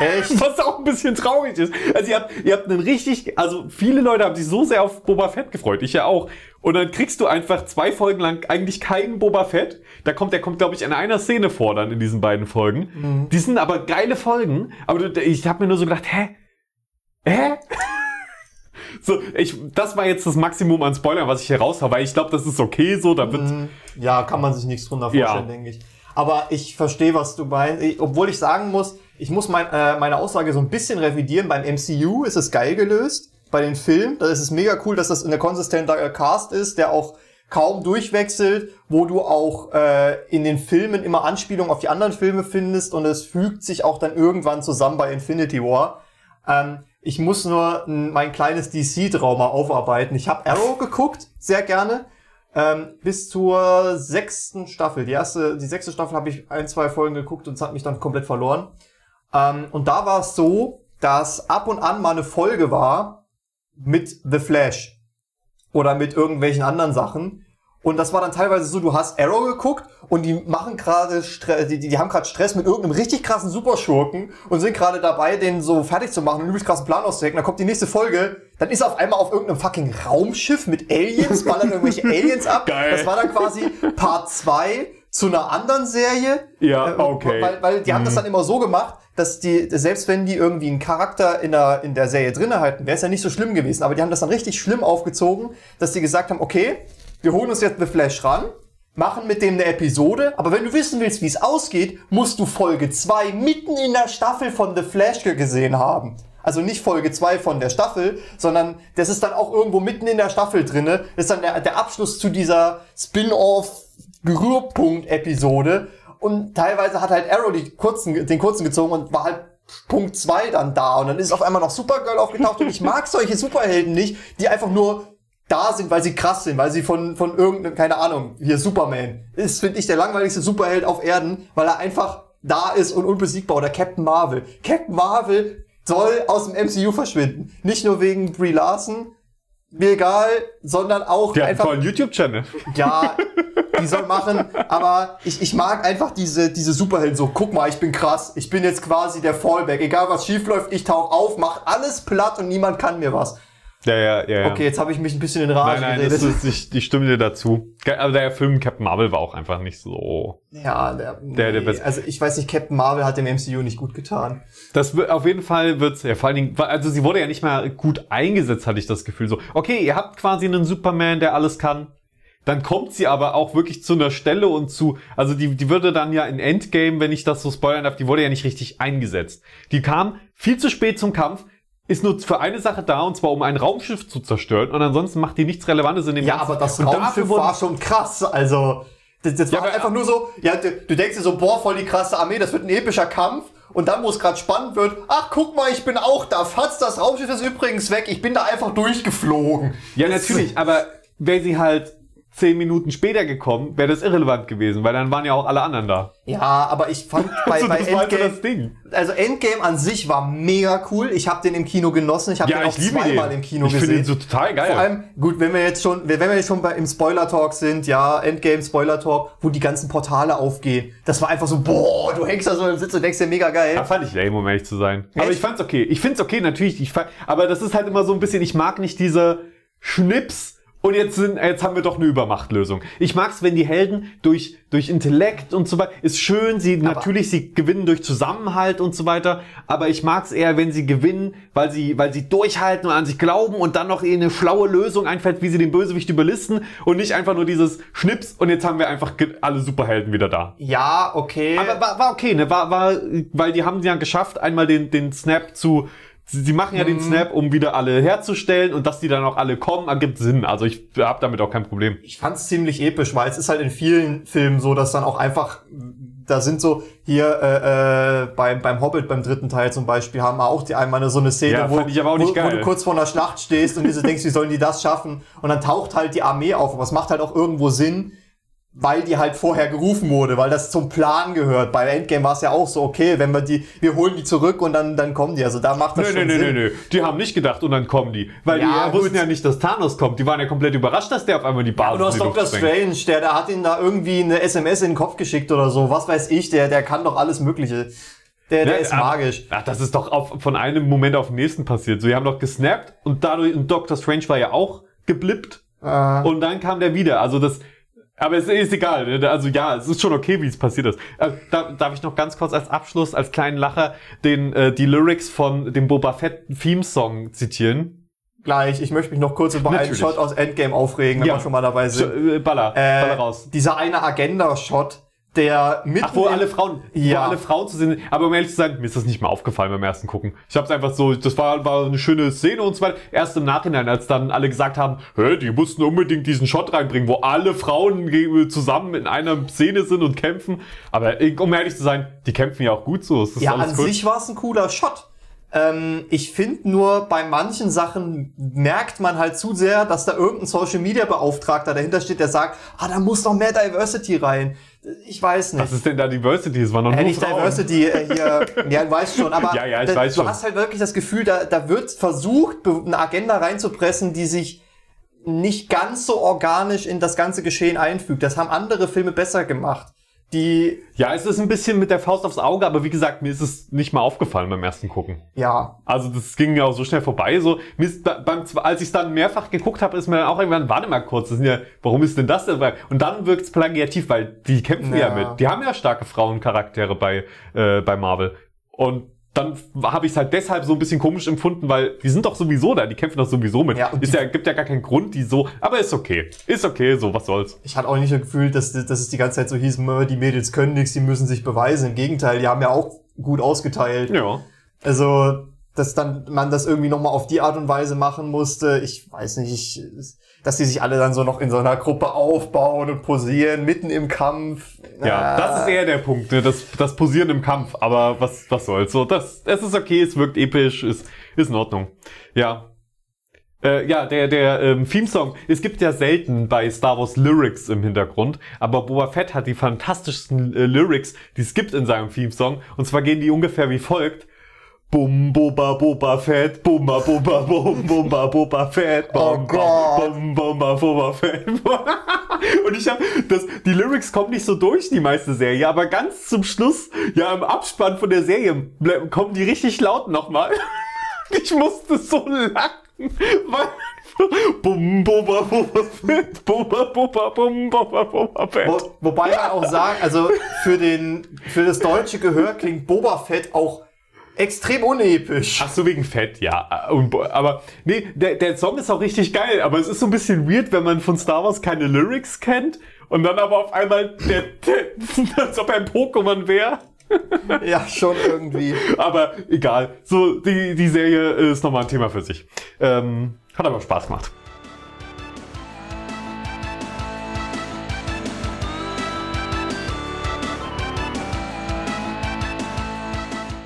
Echt? Was auch ein bisschen traurig ist. Also ihr habt, ihr habt einen richtig, also viele Leute haben sich so sehr auf Boba Fett gefreut, ich ja auch. Und dann kriegst du einfach zwei Folgen lang eigentlich keinen Boba Fett. Da kommt, der kommt, glaube ich, in einer Szene vor dann in diesen beiden Folgen. Die sind aber geile Folgen. Aber ich habe mir nur so gedacht, hä? Hä? So, ich, das war jetzt das Maximum an Spoilern, was ich hier raushau, weil ich glaube, das ist okay so, da wird, Ja, kann man sich nichts drunter Ja. vorstellen, denke ich. Aber ich verstehe, was du meinst. Ich, obwohl ich sagen muss, ich muss mein, äh, meine Aussage so ein bisschen revidieren. Beim MCU ist es geil gelöst. Bei den Filmen, da ist es mega cool, dass das eine konsistenter äh, Cast ist, der auch kaum durchwechselt, wo du auch äh, in den Filmen immer Anspielungen auf die anderen Filme findest und es fügt sich auch dann irgendwann zusammen bei Infinity War. Ähm, ich muss nur mein kleines DC-Trauma aufarbeiten. Ich habe Arrow geguckt, sehr gerne. Ähm, bis zur sechsten Staffel. Die erste, die sechste Staffel habe ich ein, zwei Folgen geguckt und es hat mich dann komplett verloren. Ähm, und da war es so, dass ab und an mal eine Folge war mit The Flash oder mit irgendwelchen anderen Sachen. Und das war dann teilweise so, du hast Arrow geguckt und die machen gerade, die, die, haben gerade Stress mit irgendeinem richtig krassen Superschurken und sind gerade dabei, den so fertig zu machen, einen übelst krassen Plan auszudecken. Dann kommt die nächste Folge, dann ist er auf einmal auf irgendeinem fucking Raumschiff mit Aliens, ballern irgendwelche Aliens ab. Geil. Das war dann quasi Part 2 zu einer anderen Serie. Ja, Äh, okay. Weil, weil die haben das dann immer so gemacht, dass die, selbst wenn die irgendwie einen Charakter in der, in der Serie drinne halten, wäre es ja nicht so schlimm gewesen. Aber die haben das dann richtig schlimm aufgezogen, dass die gesagt haben, okay, wir holen uns jetzt The Flash ran, machen mit dem eine Episode, aber wenn du wissen willst, wie es ausgeht, musst du Folge 2 mitten in der Staffel von The Flash gesehen haben. Also nicht Folge 2 von der Staffel, sondern das ist dann auch irgendwo mitten in der Staffel drinne. Ist dann der, der Abschluss zu dieser Spin-off Berührpunkt-Episode. Und teilweise hat halt Arrow die kurzen, den kurzen gezogen und war halt Punkt 2 dann da. Und dann ist auf einmal noch Supergirl aufgetaucht. Und ich mag solche Superhelden nicht, die einfach nur da sind, weil sie krass sind, weil sie von, von irgendeinem, keine Ahnung, hier Superman. Ist, finde ich, der langweiligste Superheld auf Erden, weil er einfach da ist und unbesiegbar. Oder Captain Marvel. Captain Marvel soll aus dem MCU verschwinden. Nicht nur wegen Brie Larson, mir egal, sondern auch einen einfach tollen YouTube-Channel. ja, die soll machen, aber ich, ich mag einfach diese, diese Superhelden so, guck mal, ich bin krass, ich bin jetzt quasi der Fallback, egal was schief läuft, ich tauch auf, mach alles platt und niemand kann mir was. Ja, ja, ja. ja. Okay, jetzt habe ich mich ein bisschen in Rage Nein, nein, geredet. das ist, ich, ich stimme dir dazu. Aber der Film Captain Marvel war auch einfach nicht so. ja, der, Der- der nee. best- also ich weiß nicht, Captain Marvel hat dem MCU nicht gut getan. Das wird auf jeden Fall wird's, ja, vor allen Dingen, also sie wurde ja nicht mal gut eingesetzt, hatte ich das Gefühl. So, okay, ihr habt quasi einen Superman, der alles kann. Dann kommt sie aber auch wirklich zu einer Stelle und zu, also die, die würde dann ja in Endgame, wenn ich das so spoilern darf, die wurde ja nicht richtig eingesetzt. Die kam viel zu spät zum Kampf, ist nur für eine Sache da, und zwar um ein Raumschiff zu zerstören, und ansonsten macht die nichts Relevantes in dem Ja, Ganzen. aber das Und Raumschiff war schon krass. Also, das, das Ja, war einfach nur so, ja, du, du denkst dir so, boah, voll die krasse Armee, das wird ein epischer Kampf. Und dann, wo es gerade spannend wird, ach, guck mal, ich bin auch da. Fatz, das Raumschiff ist übrigens weg. Ich bin da einfach durchgeflogen. Ja, Das- natürlich, aber wäre sie halt zehn Minuten später gekommen, wäre das irrelevant gewesen, weil dann waren ja auch alle anderen da. Ja, aber ich fand bei, Also, bei das war Endgame, das Ding. also Endgame an sich war mega cool. Ich habe den im Kino genossen. Ich habe den auch zweimal im Kino ich finde gesehen. ihn so total geil. Vor allem, gut, wenn wir jetzt schon, wenn wir jetzt schon bei, im Spoiler-Talk sind, ja, Endgame Spoiler-Talk, wo die ganzen Portale aufgehen, das war einfach so, boah, du hängst da so im Sitz und denkst dir mega geil. Da fand ich lame, um ehrlich zu sein. Aber Echt? ich fand's okay. Ich find's okay, natürlich. Ich fand, aber das ist halt immer so ein bisschen, ich mag nicht diese Schnips und jetzt sind, jetzt haben wir doch eine Übermachtlösung. Ich mag's, wenn die Helden durch, durch Intellekt und so weiter, ist schön, sie, natürlich, sie gewinnen durch Zusammenhalt und so weiter, aber ich mag's eher, wenn sie gewinnen, weil sie, weil sie durchhalten und an sich glauben und dann noch ihnen eine schlaue Lösung einfällt, wie sie den Bösewicht überlisten und nicht einfach nur dieses Schnips und jetzt haben wir einfach alle Superhelden wieder da. Ja, okay. Aber war, war okay, ne? War, war, weil die haben ja geschafft, einmal den, den Snap zu. Sie, sie machen ja den Snap, um wieder alle herzustellen und dass die dann auch alle kommen, ergibt Sinn. Also ich habe damit auch kein Problem. ich fand's ziemlich episch, weil es ist halt in vielen Filmen so, dass dann auch einfach, da sind so, hier äh, äh, beim, beim Hobbit, beim dritten Teil zum Beispiel, haben wir auch die einmal so eine Szene, Ja, wo, wo, wo du kurz vor einer Schlacht stehst und so denkst, wie sollen die das schaffen? Und dann taucht halt die Armee auf, aber es macht halt auch irgendwo Sinn, weil die halt vorher gerufen wurde, weil das zum Plan gehört. Bei Endgame war es ja auch so, okay, wenn wir die, wir holen die zurück und dann, dann kommen die. Also da macht das Nö, nö, schon nö, Sinn. nö, nö. Die haben nicht gedacht und dann kommen die. Weil Ja, die äh, wussten gut. ja nicht, dass Thanos kommt. Die waren ja komplett überrascht, dass der auf einmal die Basis Und du hast Dr. Strange, der, der hat ihn da irgendwie eine SMS in den Kopf geschickt oder so. Was weiß ich, der, der kann doch alles Mögliche. Der, der Ja, ist aber- magisch. Ach, das ist doch auf, von einem Moment auf den nächsten passiert. So, die haben doch gesnappt und dadurch, und Dr. Strange war ja auch geblippt. Äh, Und dann kam der wieder. Also das, aber es ist egal. ne? Also ja, es ist schon okay, wie es passiert ist. Äh, da, darf ich noch ganz kurz als Abschluss, als kleinen Lacher, den äh, die Lyrics von dem Boba Fett Theme Song zitieren? gleich, ich möchte mich noch kurz über einen Natürlich. Shot aus Endgame aufregen, wenn Ja. wir schon mal dabei sind. äh, Baller, Äh, Baller raus. Dieser eine Agenda-Shot, der mitten Ach, wo alle Frauen, Ja. wo alle Frauen zu sehen sind. Aber um ehrlich zu sein, mir ist das nicht mal aufgefallen beim ersten Gucken. Ich habe es einfach so, das war, war eine schöne Szene und so weiter. Erst im Nachhinein, als dann alle gesagt haben, Hä, die mussten unbedingt diesen Shot reinbringen, wo alle Frauen zusammen in einer Szene sind und kämpfen. Aber um ehrlich zu sein, die kämpfen ja auch gut so. Ja, an cool. sich war es ein cooler Shot. Ähm, ich finde nur, bei manchen Sachen merkt man halt zu sehr, dass da irgendein Social Media Beauftragter dahinter steht, der sagt, ah, da muss noch mehr Diversity rein. Ich weiß nicht. Was ist denn da Diversity? Es war noch Ja, nur nicht Frauen. Diversity äh, hier, ja, du weißt schon, aber Ja, ja, da, weiß du schon. hast halt wirklich das Gefühl, da, da wird versucht, eine Agenda reinzupressen, die sich nicht ganz so organisch in das ganze Geschehen einfügt. Das haben andere Filme besser gemacht. Die, Ja, es ist ein bisschen mit der Faust aufs Auge, aber wie gesagt, mir ist es nicht mal aufgefallen beim ersten Gucken. ja, Also das ging ja auch so schnell vorbei. So, mir ist da- beim, als ich es dann mehrfach geguckt habe, ist mir dann auch irgendwann, warte mal kurz, das sind ja, warum ist denn das denn? Und dann wirkt es plagiativ, weil die kämpfen ja. Ja. mit. Die haben ja starke Frauencharaktere bei, äh, bei Marvel. Und dann habe ich es halt deshalb so ein bisschen komisch empfunden, weil die sind doch sowieso da, die kämpfen doch sowieso mit. Ja, ist ja, gibt ja gar keinen Grund, die so, aber ist okay. Ist okay, so, was soll's. ich hatte auch nicht das Gefühl, dass, dass es die ganze Zeit so hieß, "Mö, die Mädels können nichts, die müssen sich beweisen. Im Gegenteil, die haben ja auch gut ausgeteilt. Ja. Also, dass dann man das irgendwie nochmal auf die Art und Weise machen musste, ich weiß nicht, ich, dass die sich alle dann so noch in so einer Gruppe aufbauen und posieren, mitten im Kampf. Ja, Ah. das ist eher der Punkt, ne? das, das Posieren im Kampf. Aber was, was soll's? So, das, es ist okay, es wirkt episch, ist, ist in Ordnung. Ja. Äh, ja, der, der ähm, Theme-Song. Es gibt ja selten bei Star Wars Lyrics im Hintergrund, aber Boba Fett hat die fantastischsten äh, Lyrics, die es gibt in seinem Theme-Song. Und zwar gehen die ungefähr wie folgt. Bum, Boba, Boba Fett, Bumba, Boba, Bum, Bumba, Boba Fett, Oh Bum. Bum, Bumba, Boba Fett. Und ich habe das, die Lyrics kommen nicht so durch die meiste Serie, aber ganz zum Schluss, ja im Abspann von der Serie, kommen die richtig laut nochmal. Ich musste so lachen. Bum, Boba, Boba Fett, Boba, Boba, Bum, Boba, Boba Fett. Wo, wobei man auch sagen, also für den, für das deutsche Gehör klingt Boba Fett auch extrem unepisch. Ach so, wegen Fett, ja. Aber nee, der, der Song ist auch richtig geil, aber es ist so ein bisschen weird, wenn man von Star Wars keine Lyrics kennt und dann aber auf einmal der, der als ob er ein Pokémon wäre. Ja, schon irgendwie. Aber egal. So, die, die Serie ist nochmal ein Thema für sich. Ähm, hat aber Spaß gemacht.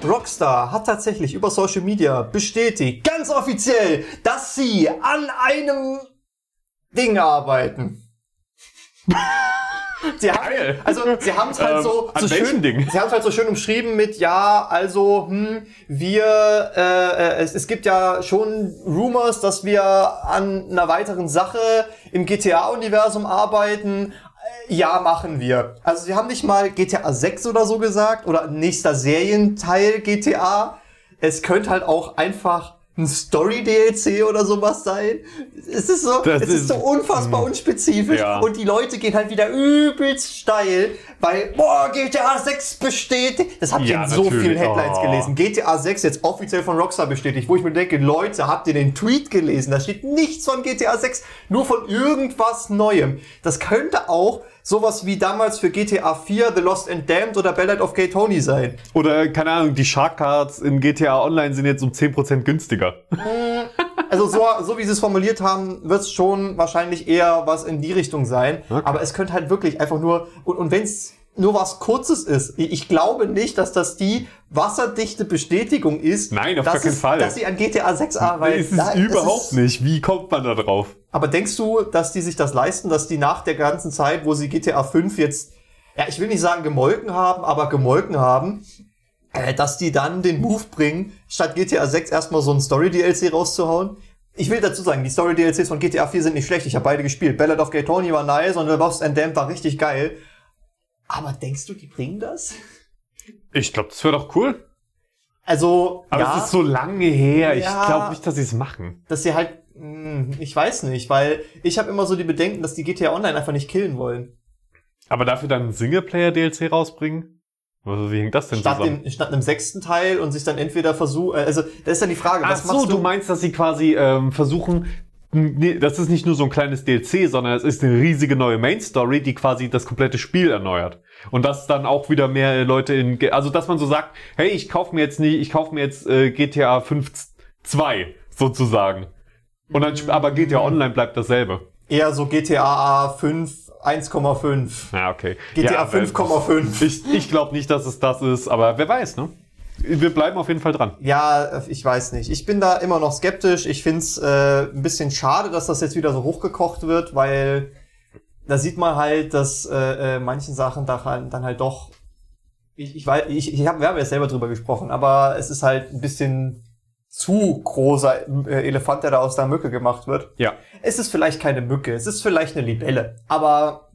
Rockstar hat tatsächlich über Social Media bestätigt, ganz offiziell, dass sie an einem Ding arbeiten. Sie haben, Geil. also sie haben es halt Ähm, so, an so schön, Ding? sie haben es halt so schön umschrieben mit ja, also hm, wir, äh, äh, es, es gibt ja schon Rumors, dass wir an einer weiteren Sache im GTA-Universum arbeiten. Ja, machen wir. Also sie haben nicht mal GTA 6 oder so gesagt oder nächster Serienteil GTA. Es könnte halt auch einfach ein Story-DLC oder sowas sein. Es ist so, Das es ist, ist- so unfassbar unspezifisch Ja. und die Leute gehen halt wieder übelst steil, weil, boah, GTA 6 bestätigt. Das habt ihr Ja, in so natürlich. vielen Headlines Oh. gelesen. GTA 6 jetzt offiziell von Rockstar bestätigt, wo ich mir denke, Leute, habt ihr den Tweet gelesen? Da steht nichts von GTA 6, nur von irgendwas Neuem. Das könnte auch sowas wie damals für GTA 4, The Lost and Damned oder Ballad of Gay Tony sein. Oder, keine Ahnung, die Shark Cards in GTA Online sind jetzt um 10% günstiger. Also so, so wie sie es formuliert haben, wird es schon wahrscheinlich eher was in die Richtung sein. Okay. Aber es könnte halt wirklich einfach nur, und, und wenn es nur was Kurzes ist, ich, glaube nicht, dass das die wasserdichte Bestätigung ist, Nein, auf dass gar keinen es, Fall. dass sie an GTA 6 arbeiten. ist es Da- überhaupt ist- nicht. Wie kommt man da drauf? Aber denkst du, dass die sich das leisten, dass die nach der ganzen Zeit, wo sie GTA 5 jetzt, ja, ich will nicht sagen gemolken haben, aber gemolken haben, äh, dass die dann den Move bringen, statt GTA 6 erstmal so ein Story-DLC rauszuhauen? Ich will dazu sagen, die Story-DLCs von GTA 4 sind nicht schlecht. Ich habe beide gespielt. Ballad of Gay Tony war nice und The Lost and Damned war richtig geil. Aber denkst du, die bringen das? Ich glaube, das wäre doch cool. Also, Aber ja, es ist so lange her. Ich Ja. glaube nicht, dass sie es machen. dass sie halt, ich weiß nicht, weil ich habe immer so die Bedenken, dass die GTA Online einfach nicht killen wollen. Aber dafür dann Singleplayer-DLC rausbringen? Also, wie hängt das denn statt, zusammen? dem, statt einem sechsten Teil und sich dann entweder versuchen, also das ist dann die Frage, Ach was so, machst du meinst, dass sie quasi ähm, versuchen, nee, das ist nicht nur so ein kleines DLC, sondern es ist eine riesige neue Main Story, die quasi das komplette Spiel erneuert. Und dass dann auch wieder mehr Leute in, also dass man so sagt, hey, ich kauf mir jetzt nicht, ich kauf mir jetzt äh, GTA 5 2 sozusagen. Und dann, aber GTA Online bleibt dasselbe. eher so GTA 5 1,5. Ja, okay. GTA ja, aber 5,5. Ich, ich glaube nicht, dass es das ist, aber wer weiß, ne? Wir bleiben auf jeden Fall dran. Ja, ich weiß nicht. Ich bin da immer noch skeptisch. Ich find's äh, ein bisschen schade, dass das jetzt wieder so hochgekocht wird, weil da sieht man halt, dass äh, äh, manchen Sachen da halt- dann halt doch. Ich, ich weiß, ich, ich hab, wir haben ja selber drüber gesprochen, aber es ist halt ein bisschen zu großer äh, Elefant, der da aus der Mücke gemacht wird. Ja. Es ist vielleicht keine Mücke, es ist vielleicht eine Libelle, aber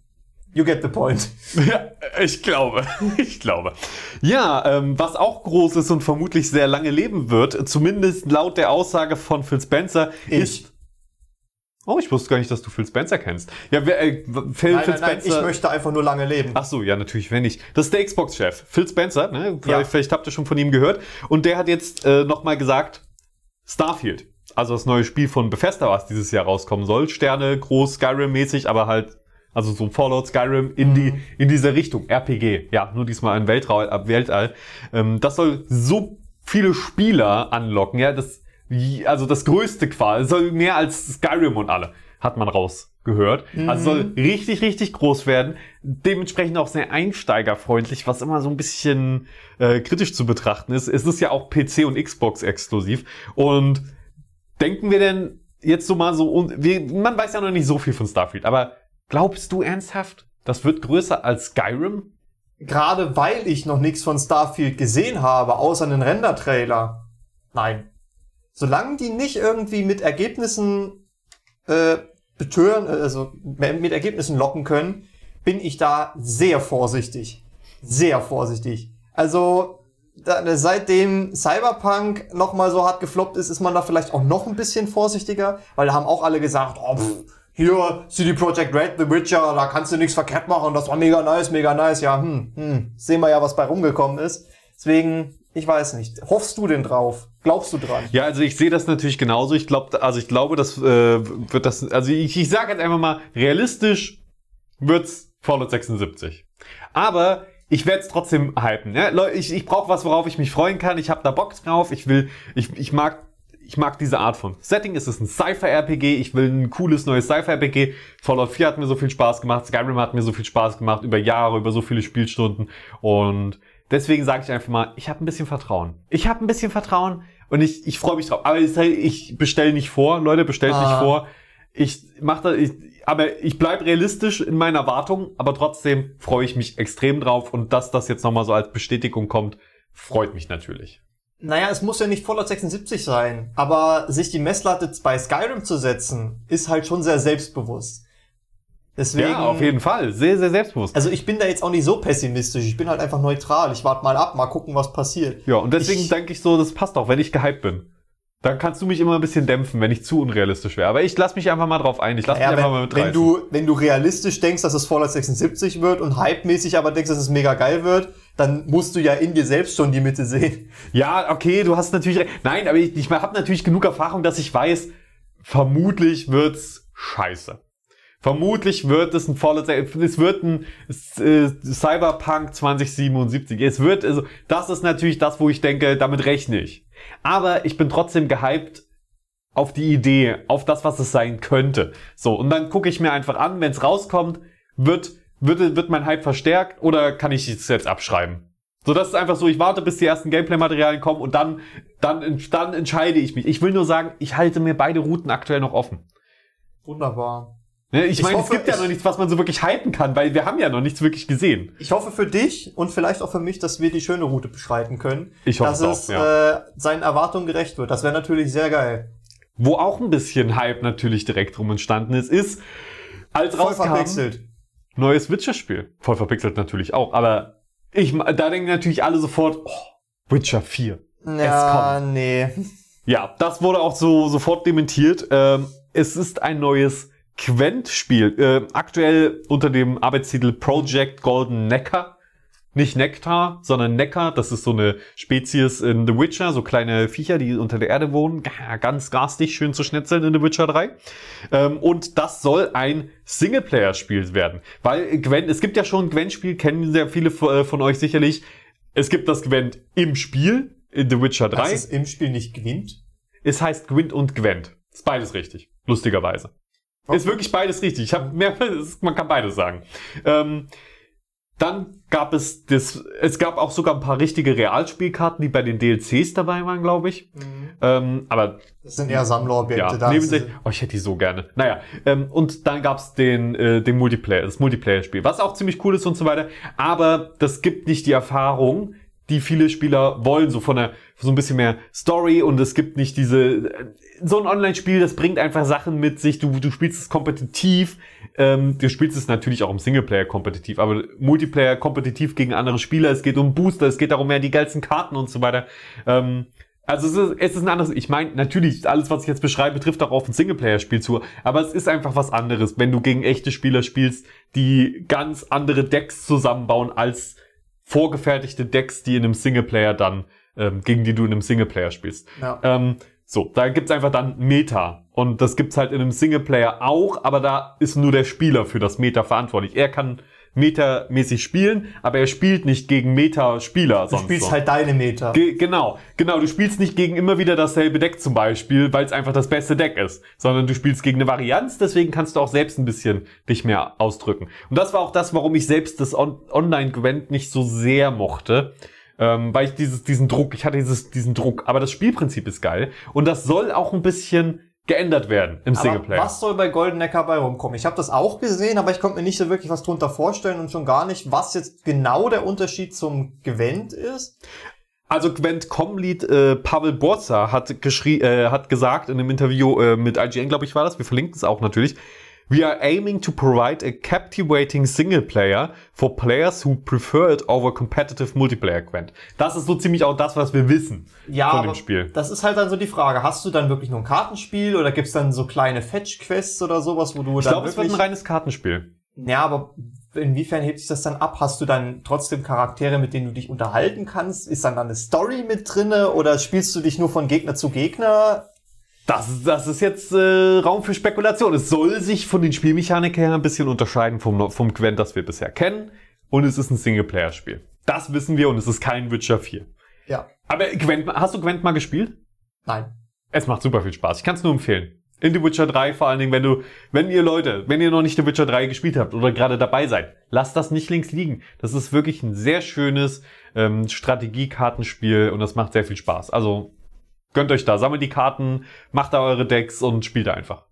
you get the point. Ja, ich glaube. Ich glaube. Ja, ähm, was auch groß ist und vermutlich sehr lange leben wird, zumindest laut der Aussage von Phil Spencer, Ich. ist. Oh, ich wusste gar nicht, dass du Phil Spencer kennst. Ja, wer, äh, Phil, Nein, Phil nein, nein, Spencer. ich möchte einfach nur lange leben. Ach so, ja, natürlich, wenn nicht. Das ist der Xbox-Chef, Phil Spencer, ne? Vielleicht, Ja. vielleicht habt ihr schon von ihm gehört. Und der hat jetzt äh, nochmal gesagt, Starfield, also das neue Spiel von Bethesda, was dieses Jahr rauskommen soll. Sterne, groß, Skyrim-mäßig, aber halt, also so Fallout, Skyrim in die, in diese Richtung. RPG, ja, nur diesmal ein Weltraum, äh, Weltall. Ähm, das soll so viele Spieler anlocken, ja, das, also das größte quasi, soll mehr als Skyrim und alle, hat man rausgehört. Also soll richtig, richtig groß werden. Dementsprechend auch sehr einsteigerfreundlich, was immer so ein bisschen äh, kritisch zu betrachten ist. Es ist ja auch PC und Xbox exklusiv. Und denken wir denn jetzt so mal so, und wir, man weiß ja noch nicht so viel von Starfield, aber glaubst du ernsthaft, das wird größer als Skyrim? Gerade weil ich noch nichts von Starfield gesehen habe, außer einen Render-Trailer. Nein. Solange die nicht irgendwie mit Ergebnissen äh, betören, äh, also mit Ergebnissen locken können, bin ich da sehr vorsichtig. Sehr vorsichtig. Also, da, seitdem Cyberpunk nochmal so hart gefloppt ist, ist man da vielleicht auch noch ein bisschen vorsichtiger, weil da haben auch alle gesagt, oh, pff, hier, CD Projekt Red, The Witcher, da kannst du nichts verkehrt machen, das war mega nice, mega nice. Ja, hm, hm, sehen wir ja, was bei rumgekommen ist. Deswegen, ich weiß nicht. Hoffst du denn drauf? Glaubst du dran? Ja, also ich sehe das natürlich genauso. Ich glaube, also ich glaube, das äh, wird das, also ich, ich sage jetzt einfach mal, realistisch wird's Fallout 76. Aber ich werde es trotzdem hypen. Ja? Leute, ich, ich brauche was, worauf ich mich freuen kann. Ich habe da Bock drauf. Ich will, ich, ich mag ich mag diese Art von Setting. Es ist ein Sci-Fi-RPG. Ich will ein cooles neues Sci-Fi-RPG. Fallout 4 hat mir so viel Spaß gemacht. Skyrim hat mir so viel Spaß gemacht. Über Jahre, über so viele Spielstunden. Und deswegen sage ich einfach mal, ich habe ein bisschen Vertrauen. Ich habe ein bisschen Vertrauen und ich, ich freue mich drauf. Aber ich bestelle nicht vor. Leute, bestellt ah. nicht vor. Ich mache das, ich, aber ich bleib realistisch in meiner Erwartung. Aber trotzdem freue ich mich extrem drauf. Und dass das jetzt nochmal so als Bestätigung kommt, freut mich natürlich. Naja, es muss ja nicht Fallout 76 sein, aber sich die Messlatte bei Skyrim zu setzen, ist halt schon sehr selbstbewusst. Deswegen, ja, auf jeden Fall. Sehr, sehr selbstbewusst. Also ich bin da jetzt auch nicht so pessimistisch. Ich bin halt einfach neutral. Ich warte mal ab, mal gucken, was passiert. Ja, und deswegen ich, denke ich so, das passt auch, wenn ich gehypt bin. Dann kannst du mich immer ein bisschen dämpfen, wenn ich zu unrealistisch wäre. Aber ich lass mich einfach mal drauf ein. Ich lass ja, mich einfach mal mit Wenn du, wenn du realistisch denkst, dass es Fallout 76 wird und hypemäßig aber denkst, dass es mega geil wird, dann musst du ja in dir selbst schon die Mitte sehen. Ja, okay, du hast natürlich recht. Nein, aber ich, ich habe natürlich genug Erfahrung, dass ich weiß, vermutlich wird's scheiße. Vermutlich wird es ein Fallout, es wird ein äh, Cyberpunk 2077. Es wird, also, das ist natürlich das, wo ich denke, damit rechne ich. Aber ich bin trotzdem gehypt auf die Idee, auf das, was es sein könnte. So, und dann gucke ich mir einfach an, wenn es rauskommt, wird wird, wird mein Hype verstärkt oder kann ich es jetzt abschreiben? So, das ist einfach so, ich warte, bis die ersten Gameplay-Materialien kommen und dann, dann, dann entscheide ich mich. Ich will nur sagen, ich halte mir beide Routen aktuell noch offen. Wunderbar. Ne, ich, ich meine, es gibt ja noch nichts, was man so wirklich hypen kann, weil wir haben ja noch nichts wirklich gesehen. Ich hoffe für dich und vielleicht auch für mich, dass wir die schöne Route beschreiten können. Ich hoffe dass es auch, ja. äh, seinen Erwartungen gerecht wird. Das wäre natürlich sehr geil. Wo auch ein bisschen Hype natürlich direkt drum entstanden ist, ist, als Voll rauskam, verpixelt neues Witcher-Spiel. Voll verpixelt natürlich auch, aber ich, da denken natürlich alle sofort, oh, Witcher 4. Ja, nee. Ja, das wurde auch so sofort dementiert. Ähm, es ist ein neues Quent-Spiel, äh, aktuell unter dem Arbeitstitel Project Golden Necker nicht Nektar, sondern Neckar. Das ist so eine Spezies in The Witcher, so kleine Viecher, die unter der Erde wohnen. Ganz garstig, schön zu schnitzeln in The Witcher 3. Ähm, und das soll ein Singleplayer-Spiel werden. Weil Gwent, es gibt ja schon ein Gwent-Spiel, kennen sehr viele äh, von euch sicherlich. Es gibt das Gwent im Spiel, in The Witcher 3. Das ist im Spiel nicht Gwent? Es heißt Gwent und Gwent. Ist beides richtig. Lustigerweise. Okay. Ist wirklich beides richtig. Ich habe mehr, man kann beides sagen. Ähm, dann gab es das, es gab auch sogar ein paar richtige Realspielkarten, die bei den DLCs dabei waren, glaube ich. Mhm. Ähm, aber das sind eher Sammlerobjekte. Ja, da neben sich, oh, ich hätte die so gerne. Naja, ähm, und dann gab's den, äh, den Multiplayer, das Multiplayer-Spiel, was auch ziemlich cool ist und so weiter. Aber das gibt nicht die Erfahrung, die viele Spieler wollen, so von der, so ein bisschen mehr Story und es gibt nicht diese, so ein Online-Spiel, das bringt einfach Sachen mit sich, du, du spielst es kompetitiv, ähm, du spielst es natürlich auch im Singleplayer kompetitiv, aber Multiplayer kompetitiv gegen andere Spieler, es geht um Booster, es geht darum, mehr die geilsten Karten und so weiter. Ähm, also es ist, es ist ein anderes, ich meine, natürlich, alles, was ich jetzt beschreibe, trifft auch auf ein Singleplayer-Spiel zu, aber es ist einfach was anderes, wenn du gegen echte Spieler spielst, die ganz andere Decks zusammenbauen als vorgefertigte Decks, die in einem Singleplayer dann, ähm, gegen die du in einem Singleplayer spielst. Ja. Ähm, so, da gibt's einfach dann Meta. Und das gibt's halt in einem Singleplayer auch, aber da ist nur der Spieler für das Meta verantwortlich. Er kann Meta-mäßig spielen, aber er spielt nicht gegen Meta-Spieler. Du spielst so. halt deine Meta. Ge genau, genau. Du spielst nicht gegen immer wieder dasselbe Deck zum Beispiel, weil es einfach das beste Deck ist, sondern du spielst gegen eine Varianz, deswegen kannst du auch selbst ein bisschen dich mehr ausdrücken. Und das war auch das, warum ich selbst das On Online-Gwent nicht so sehr mochte. Ähm, weil ich dieses, diesen Druck, ich hatte dieses, diesen Druck, aber das Spielprinzip ist geil. Und das soll auch ein bisschen geändert werden im Singleplayer. Aber was soll bei Golden Necker bei rumkommen? Ich habe das auch gesehen, aber ich konnte mir nicht so wirklich was drunter vorstellen und schon gar nicht, was jetzt genau der Unterschied zum Gwent ist. Also Gwent Com-Lead äh, Pavel Borza hat, geschrie äh, hat gesagt in einem Interview äh, mit IGN, glaube ich, war das, wir verlinken es auch natürlich, We are aiming to provide a captivating single player for players who prefer it over competitive multiplayer Quent. Das ist so ziemlich auch das, was wir wissen Ja, von dem Spiel. das ist halt dann so die Frage. Hast du dann wirklich nur ein Kartenspiel oder gibt's dann so kleine Fetch-Quests oder sowas, wo du Ich dann glaube, es wird ein reines Kartenspiel. ja, aber inwiefern hebt sich das dann ab? Hast du dann trotzdem Charaktere, mit denen du dich unterhalten kannst? Ist dann, dann eine Story mit drinne oder spielst du dich nur von Gegner zu Gegner? Das, das ist jetzt äh, Raum für Spekulation. Es soll sich von den Spielmechaniken her ein bisschen unterscheiden vom, vom Gwent, das wir bisher kennen. Und es ist ein Singleplayer-Spiel. Das wissen wir und es ist kein Witcher 4. Ja. Aber Gwent, hast du Gwent mal gespielt? Nein. Es macht super viel Spaß. Ich kann es nur empfehlen. In The Witcher 3 vor allen Dingen, wenn du, wenn ihr Leute, wenn ihr noch nicht The Witcher 3 gespielt habt oder gerade dabei seid, lasst das nicht links liegen. Das ist wirklich ein sehr schönes ähm, Strategiekartenspiel und das macht sehr viel Spaß. Also gönnt euch da, sammelt die Karten, macht da eure Decks und spielt da einfach.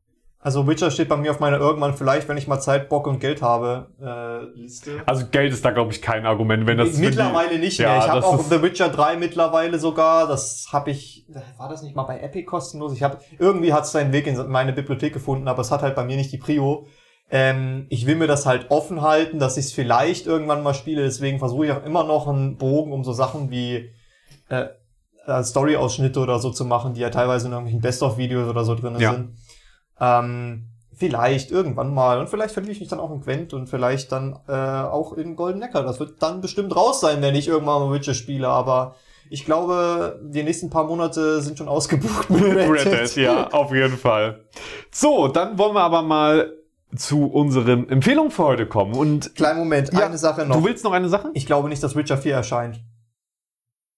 Also Witcher steht bei mir auf meiner irgendwann vielleicht, wenn ich mal Zeit, Bock und Geld habe, äh, Liste. Also Geld ist da glaube ich kein Argument, wenn das mittlerweile nicht mehr. Ja, ich habe auch The Witcher 3 mittlerweile sogar. Das habe ich. War das nicht mal bei Epic kostenlos? Ich habe irgendwie hat es seinen Weg in meine Bibliothek gefunden, aber es hat halt bei mir nicht die Prio. Ähm, ich will mir das halt offen halten, dass ich es vielleicht irgendwann mal spiele. Deswegen versuche ich auch immer noch einen Bogen, um so Sachen wie äh, äh, Story-Ausschnitte oder so zu machen, die ja teilweise in irgendwelchen Best-of-Videos oder so drin Ja. sind. Ähm, vielleicht irgendwann mal. Und vielleicht verliere ich mich dann auch in Gwent und vielleicht dann äh, auch in Golden Neckar. Das wird dann bestimmt raus sein, wenn ich irgendwann mal Witcher spiele. Aber ich glaube, die nächsten paar Monate sind schon ausgebucht mit Red Dead, ja, auf jeden Fall. So, dann wollen wir aber mal zu unseren Empfehlungen für heute kommen. Und Kleinen Moment, Ja, eine Sache noch. du willst noch eine Sache? Ich glaube nicht, dass Witcher 4 erscheint.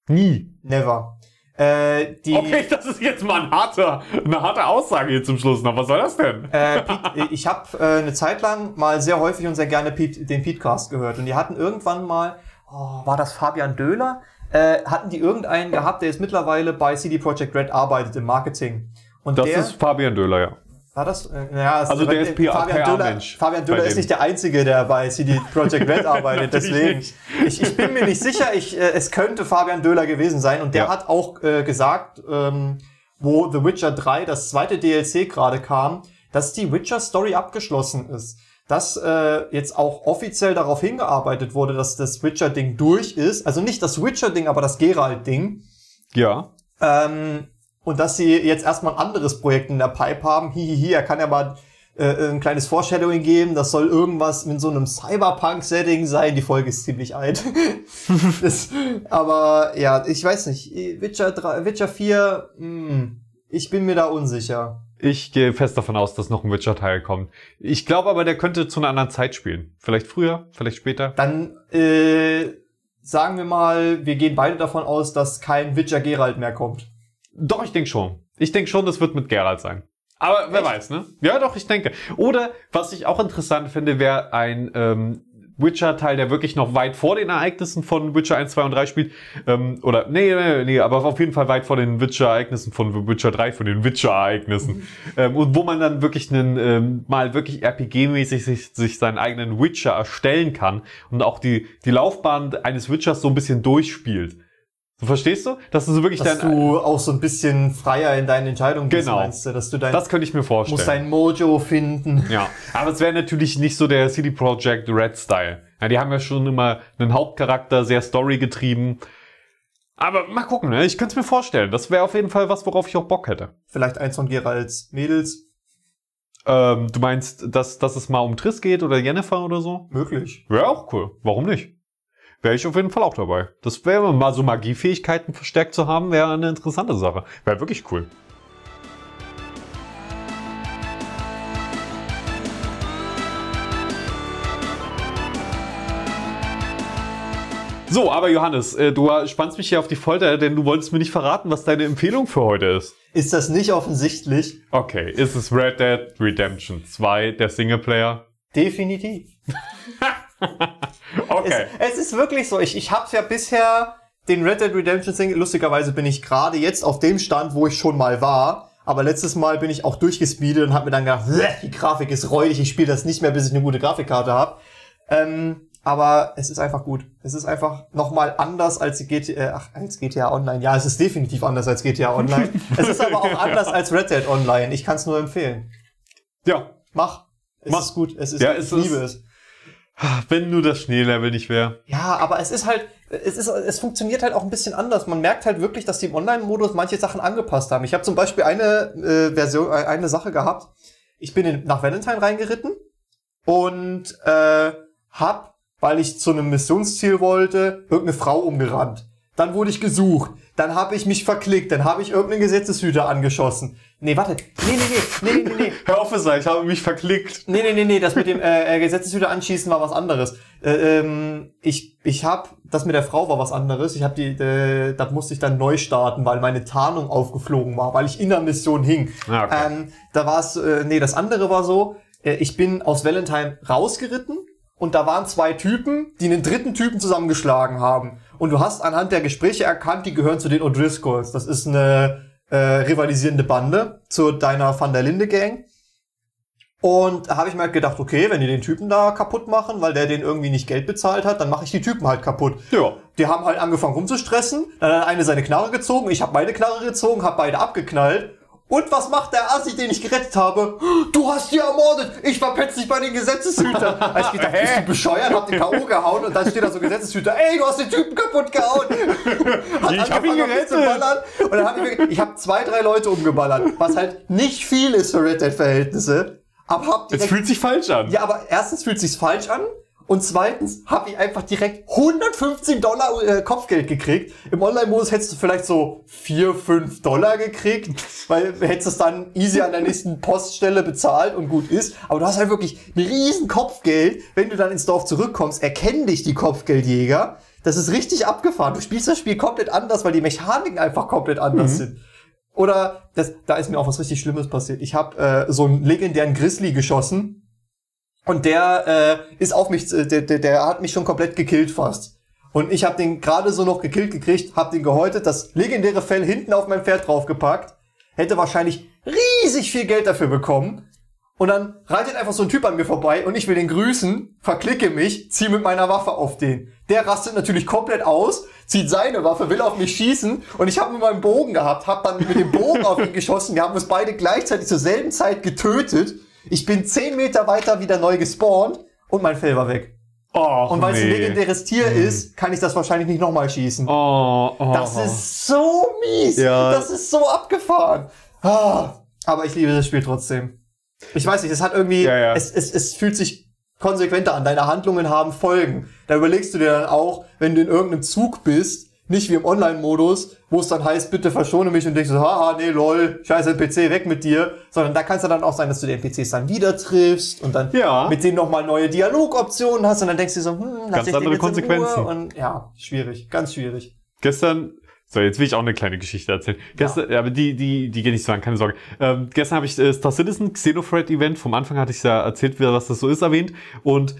Nie. Never. Äh, die, Okay, das ist jetzt mal ein harter, eine harte Aussage hier zum Schluss noch. Was soll das denn? Äh, Pete, ich habe äh, eine Zeit lang mal sehr häufig und sehr gerne Pete, den Petecast gehört. Und die hatten irgendwann mal, oh, war das Fabian Döhler? Äh, hatten die irgendeinen gehabt, der jetzt mittlerweile bei CD Projekt Red arbeitet im Marketing. Und Das der, ist Fabian Döhler, ja. War das? Äh, ja, Also der ist PR Fabian Döhler, PR-Mensch Fabian bei Döhler ist nicht der Einzige, der bei CD Projekt Red arbeitet. Deswegen, ich, ich bin mir nicht sicher. Ich, äh, es könnte Fabian Döhler gewesen sein. Und der Ja. hat auch äh, gesagt, ähm, wo The Witcher 3, das zweite DLC gerade kam, dass die Witcher-Story abgeschlossen ist. Dass äh, jetzt auch offiziell darauf hingearbeitet wurde, dass das Witcher-Ding durch ist. Also nicht das Witcher-Ding, aber das Geralt-Ding. Ja. Ähm, und dass sie jetzt erstmal ein anderes Projekt in der Pipe haben. Hihihi, er kann ja mal äh, ein kleines Foreshadowing geben. Das soll irgendwas mit so einem Cyberpunk-Setting sein. Die Folge ist ziemlich alt. das, aber ja, ich weiß nicht. Witcher, 3, Witcher 4, mh, ich bin mir da unsicher. Ich gehe fest davon aus, dass noch ein Witcher-Teil kommt. Ich glaube aber, der könnte zu einer anderen Zeit spielen. Vielleicht früher, vielleicht später. Dann äh, sagen wir mal, wir gehen beide davon aus, dass kein Witcher Geralt mehr kommt. Doch, ich denke schon. Ich denke schon, das wird mit Geralt sein. Aber wer Echt? weiß, ne? Ja, doch, ich denke. Oder, was ich auch interessant finde, wäre ein ähm, Witcher-Teil, der wirklich noch weit vor den Ereignissen von Witcher 1, 2 und 3 spielt. Ähm, oder, nee, nee, nee, aber auf jeden Fall weit vor den Witcher-Ereignissen von Witcher 3, von den Witcher-Ereignissen. ähm, und wo man dann wirklich einen, ähm, mal wirklich RPG-mäßig sich, sich seinen eigenen Witcher erstellen kann und auch die, die Laufbahn eines Witchers so ein bisschen durchspielt. Verstehst du? Dass du so wirklich Dass dein, du auch so ein bisschen freier in deinen Entscheidungen bist, Genau. meinst du? Dass du dein, das könnte ich mir vorstellen. musst dein Mojo finden. Ja, aber es wäre natürlich nicht so der CD Projekt Red Style. Ja, die haben ja schon immer einen Hauptcharakter, sehr storygetrieben. Aber mal gucken, ne? ich könnte es mir vorstellen. Das wäre auf jeden Fall was, worauf ich auch Bock hätte. Vielleicht eins von Geralds Mädels. Ähm, du meinst, dass, dass es mal um Triss geht oder Jennifer oder so? Möglich. Wäre auch cool. Warum nicht? Wäre ich auf jeden Fall auch dabei. Das wäre mal so Magiefähigkeiten verstärkt zu haben, wäre eine interessante Sache. Wäre wirklich cool. So, aber Johannes, äh, du spannst mich hier auf die Folter, denn du wolltest mir nicht verraten, was deine Empfehlung für heute ist. Ist das nicht offensichtlich? Okay, ist es Red Dead Redemption 2, der Singleplayer? Definitiv. Okay. Es, es ist wirklich so. Ich, ich habe ja bisher den Red Dead Redemption Single. Lustigerweise bin ich gerade jetzt auf dem Stand, wo ich schon mal war. Aber letztes Mal bin ich auch durchgespeedet und habe mir dann gedacht, "Bleh, die Grafik ist räudig, ich spiele das nicht mehr, bis ich eine gute Grafikkarte habe. Ähm, aber es ist einfach gut. Es ist einfach nochmal anders als die GTA, ach, als GTA Online. Ja, es ist definitiv anders als GTA Online. es ist aber auch anders als Red Dead Online. Ich kann es nur empfehlen. Ja, Mach. Es Mach. ist gut. Es ist, Ja, ich liebe ist- es. Wenn nur das Schneelevel nicht wäre. Ja, aber es ist halt, es ist, es funktioniert halt auch ein bisschen anders. Man merkt halt wirklich, dass die im Online-Modus manche Sachen angepasst haben. Ich habe zum Beispiel eine äh, Version, äh, eine Sache gehabt. Ich bin in, nach Valentine reingeritten und äh, hab, weil ich zu einem Missionsziel wollte, irgendeine Frau umgerannt. Dann wurde ich gesucht. Dann habe ich mich verklickt. Dann habe ich irgendeinen Gesetzeshüter angeschossen. Nee, warte. Nee, nee, nee, nee, nee, nee. Hör auf es, ich habe mich verklickt. Nee, nee, nee, nee, das mit dem äh, äh, Gesetzeshüter anschießen war was anderes. Äh, ähm, ich ich hab, das mit der Frau war was anderes. Ich hab die, äh, da musste ich dann neu starten, weil meine Tarnung aufgeflogen war, weil ich in der Mission hing. Ah, okay. ähm, da war es, äh, nee, das andere war so, äh, ich bin aus Valentine rausgeritten und da waren zwei Typen, die einen dritten Typen zusammengeschlagen haben. Und du hast anhand der Gespräche erkannt, die gehören zu den O'Driscolls. Das ist eine äh, rivalisierende Bande zu deiner Van der Linde Gang. Und da habe ich mir halt gedacht, okay, wenn die den Typen da kaputt machen, weil der den irgendwie nicht Geld bezahlt hat, dann mache ich die Typen halt kaputt. Ja. Die haben halt angefangen rumzustressen, dann hat eine seine Knarre gezogen, ich habe meine Knarre gezogen, habe beide abgeknallt. Und was macht der Assi, den ich gerettet habe? Du hast die ermordet! Ich verpetz dich bei den Gesetzeshütern! Also ich gedacht, bist du bescheuert, hab den K.O. gehauen und dann steht da so Gesetzeshüter, ey, du hast den Typen kaputt gehauen! Hat Ich hab ihn gerettet. Und dann hab ich, mir- ich habe zwei, drei Leute umgeballert, was halt nicht viel ist für Red Dead Verhältnisse. Aber hab Es direkt fühlt sich falsch an. ja, aber erstens fühlt sich's falsch an und zweitens habe ich einfach direkt 115 Dollar äh, Kopfgeld gekriegt. Im Online-Modus hättest du vielleicht so 4, 5 Dollar gekriegt, weil hättest es dann easy an der nächsten Poststelle bezahlt und gut ist. Aber du hast halt wirklich ein riesen Kopfgeld. Wenn du dann ins Dorf zurückkommst, erkennen dich die Kopfgeldjäger. Das ist richtig abgefahren. Du spielst das Spiel komplett anders, weil die Mechaniken einfach komplett anders sind. Oder das, da ist mir auch was richtig Schlimmes passiert. Ich habe äh, so einen legendären Grizzly geschossen und der äh, ist auf mich, äh, der, der, der hat mich schon komplett gekillt fast. Und ich habe den gerade so noch gekillt gekriegt, hab den gehäutet, das legendäre Fell hinten auf mein Pferd draufgepackt, hätte wahrscheinlich riesig viel Geld dafür bekommen. Und dann reitet einfach so ein Typ an mir vorbei und ich will den grüßen, verklicke mich, zieh mit meiner Waffe auf den. Der rastet natürlich komplett aus, zieht seine Waffe, will auf mich schießen und ich habe mit meinem Bogen gehabt, hab dann mit dem Bogen auf ihn geschossen. Wir haben uns beide gleichzeitig zur selben Zeit getötet. Ich bin zehn Meter weiter wieder neu gespawnt und mein Fell war weg. Oh, Und weil es ein legendäres Tier ist, kann ich das wahrscheinlich nicht nochmal schießen. Oh, oh. Das ist so mies. Ja. Das ist so abgefahren. Ah, aber ich liebe das Spiel trotzdem. Ich weiß nicht, es hat irgendwie, Ja, ja. Es, es, es fühlt sich konsequenter an. Deine Handlungen haben Folgen. Da überlegst du dir dann auch, wenn du in irgendeinem Zug bist, nicht wie im Online-Modus, wo es dann heißt, bitte verschone mich und denkst so, haha, nee, lol, scheiße NPC, weg mit dir. Sondern da kann es ja dann auch sein, dass du die NPCs dann wieder triffst und dann Ja. mit denen nochmal neue Dialogoptionen hast und dann denkst du so, hm, lass Ganz andere Konsequenzen. Und ja, schwierig, ganz schwierig. Gestern, so jetzt will ich auch eine kleine Geschichte erzählen. Gestern, ja. aber die, die, die geht nicht so an, keine Sorge. Ähm, gestern habe ich äh, Star Citizen Xenothread Event, vom Anfang hatte ich ja erzählt, was das so ist, erwähnt. Und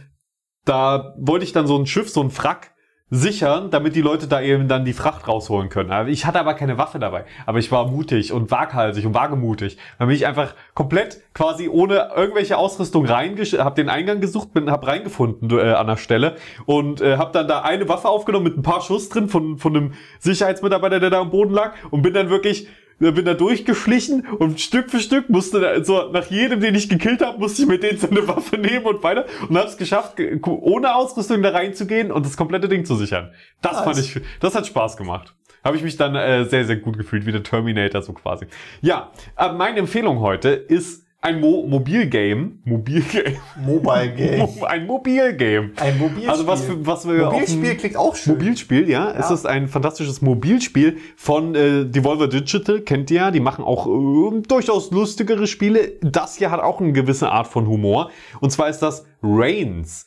da wollte ich dann so ein Schiff, so ein Frack sichern, damit die Leute da eben dann die Fracht rausholen können. Aber Ich hatte aber keine Waffe dabei. Aber ich war mutig und waghalsig und wagemutig. Dann bin ich einfach komplett quasi ohne irgendwelche Ausrüstung reingesch... Hab den Eingang gesucht, bin, hab reingefunden äh, an der Stelle und äh, hab dann da eine Waffe aufgenommen mit ein paar Schuss drin von, von einem Sicherheitsmitarbeiter, der da am Boden lag und bin dann wirklich bin da durchgeschlichen und Stück für Stück musste da, so nach jedem, den ich gekillt habe, musste ich mit denen so eine Waffe nehmen und weiter und habe es geschafft, ge- ohne Ausrüstung da reinzugehen und das komplette Ding zu sichern. Das Nice. fand ich, das hat Spaß gemacht. Habe ich mich dann äh, sehr, sehr gut gefühlt, wie der Terminator so quasi. Ja, äh, meine Empfehlung heute ist ein Mo Mobilgame. Mobilgame. Mobile Game. ein Mobilgame. Ein Mobilspiel. Also was, für, was wir Mobilspiel klingt auch schön. Mobilspiel, ja. Es ist ein fantastisches Mobilspiel von äh, Devolver Digital, kennt ihr ja. Die machen auch äh, durchaus lustigere Spiele. Das hier hat auch eine gewisse Art von Humor. Und zwar ist das Reigns.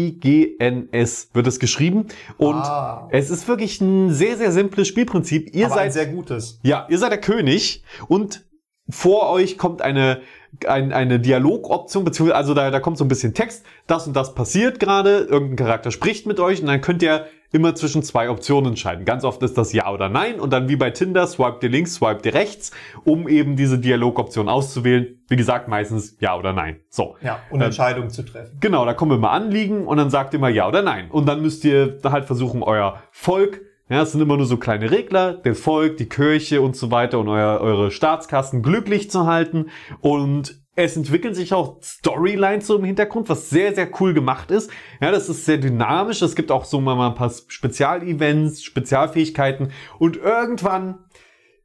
R-E-I-G-N-S wird es geschrieben. Und Ah. es ist wirklich ein sehr, sehr simples Spielprinzip. Ihr aber seid sehr gutes. ja, ihr seid der König und vor euch kommt eine, ein, eine Dialogoption, beziehungsweise also da, da kommt so ein bisschen Text, das und das passiert gerade, irgendein Charakter spricht mit euch und dann könnt ihr immer zwischen zwei Optionen entscheiden. Ganz oft ist das Ja oder Nein und dann wie bei Tinder, swipe ihr links, swipe ihr rechts, um eben diese Dialogoption auszuwählen. Wie gesagt, meistens Ja oder Nein. So. Ja, und Ähm, Entscheidungen zu treffen. Genau, da kommen immer Anliegen und dann sagt ihr mal ja oder nein. Und dann müsst ihr halt versuchen, euer Volk, ja, es sind immer nur so kleine Regler, das Volk, die Kirche und so weiter und euer, eure Staatskassen glücklich zu halten. Und Es entwickeln sich auch Storylines so im Hintergrund, was sehr, sehr cool gemacht ist. Ja, das ist sehr dynamisch. Es gibt auch so mal ein paar Spezialevents, Spezialfähigkeiten. Und irgendwann,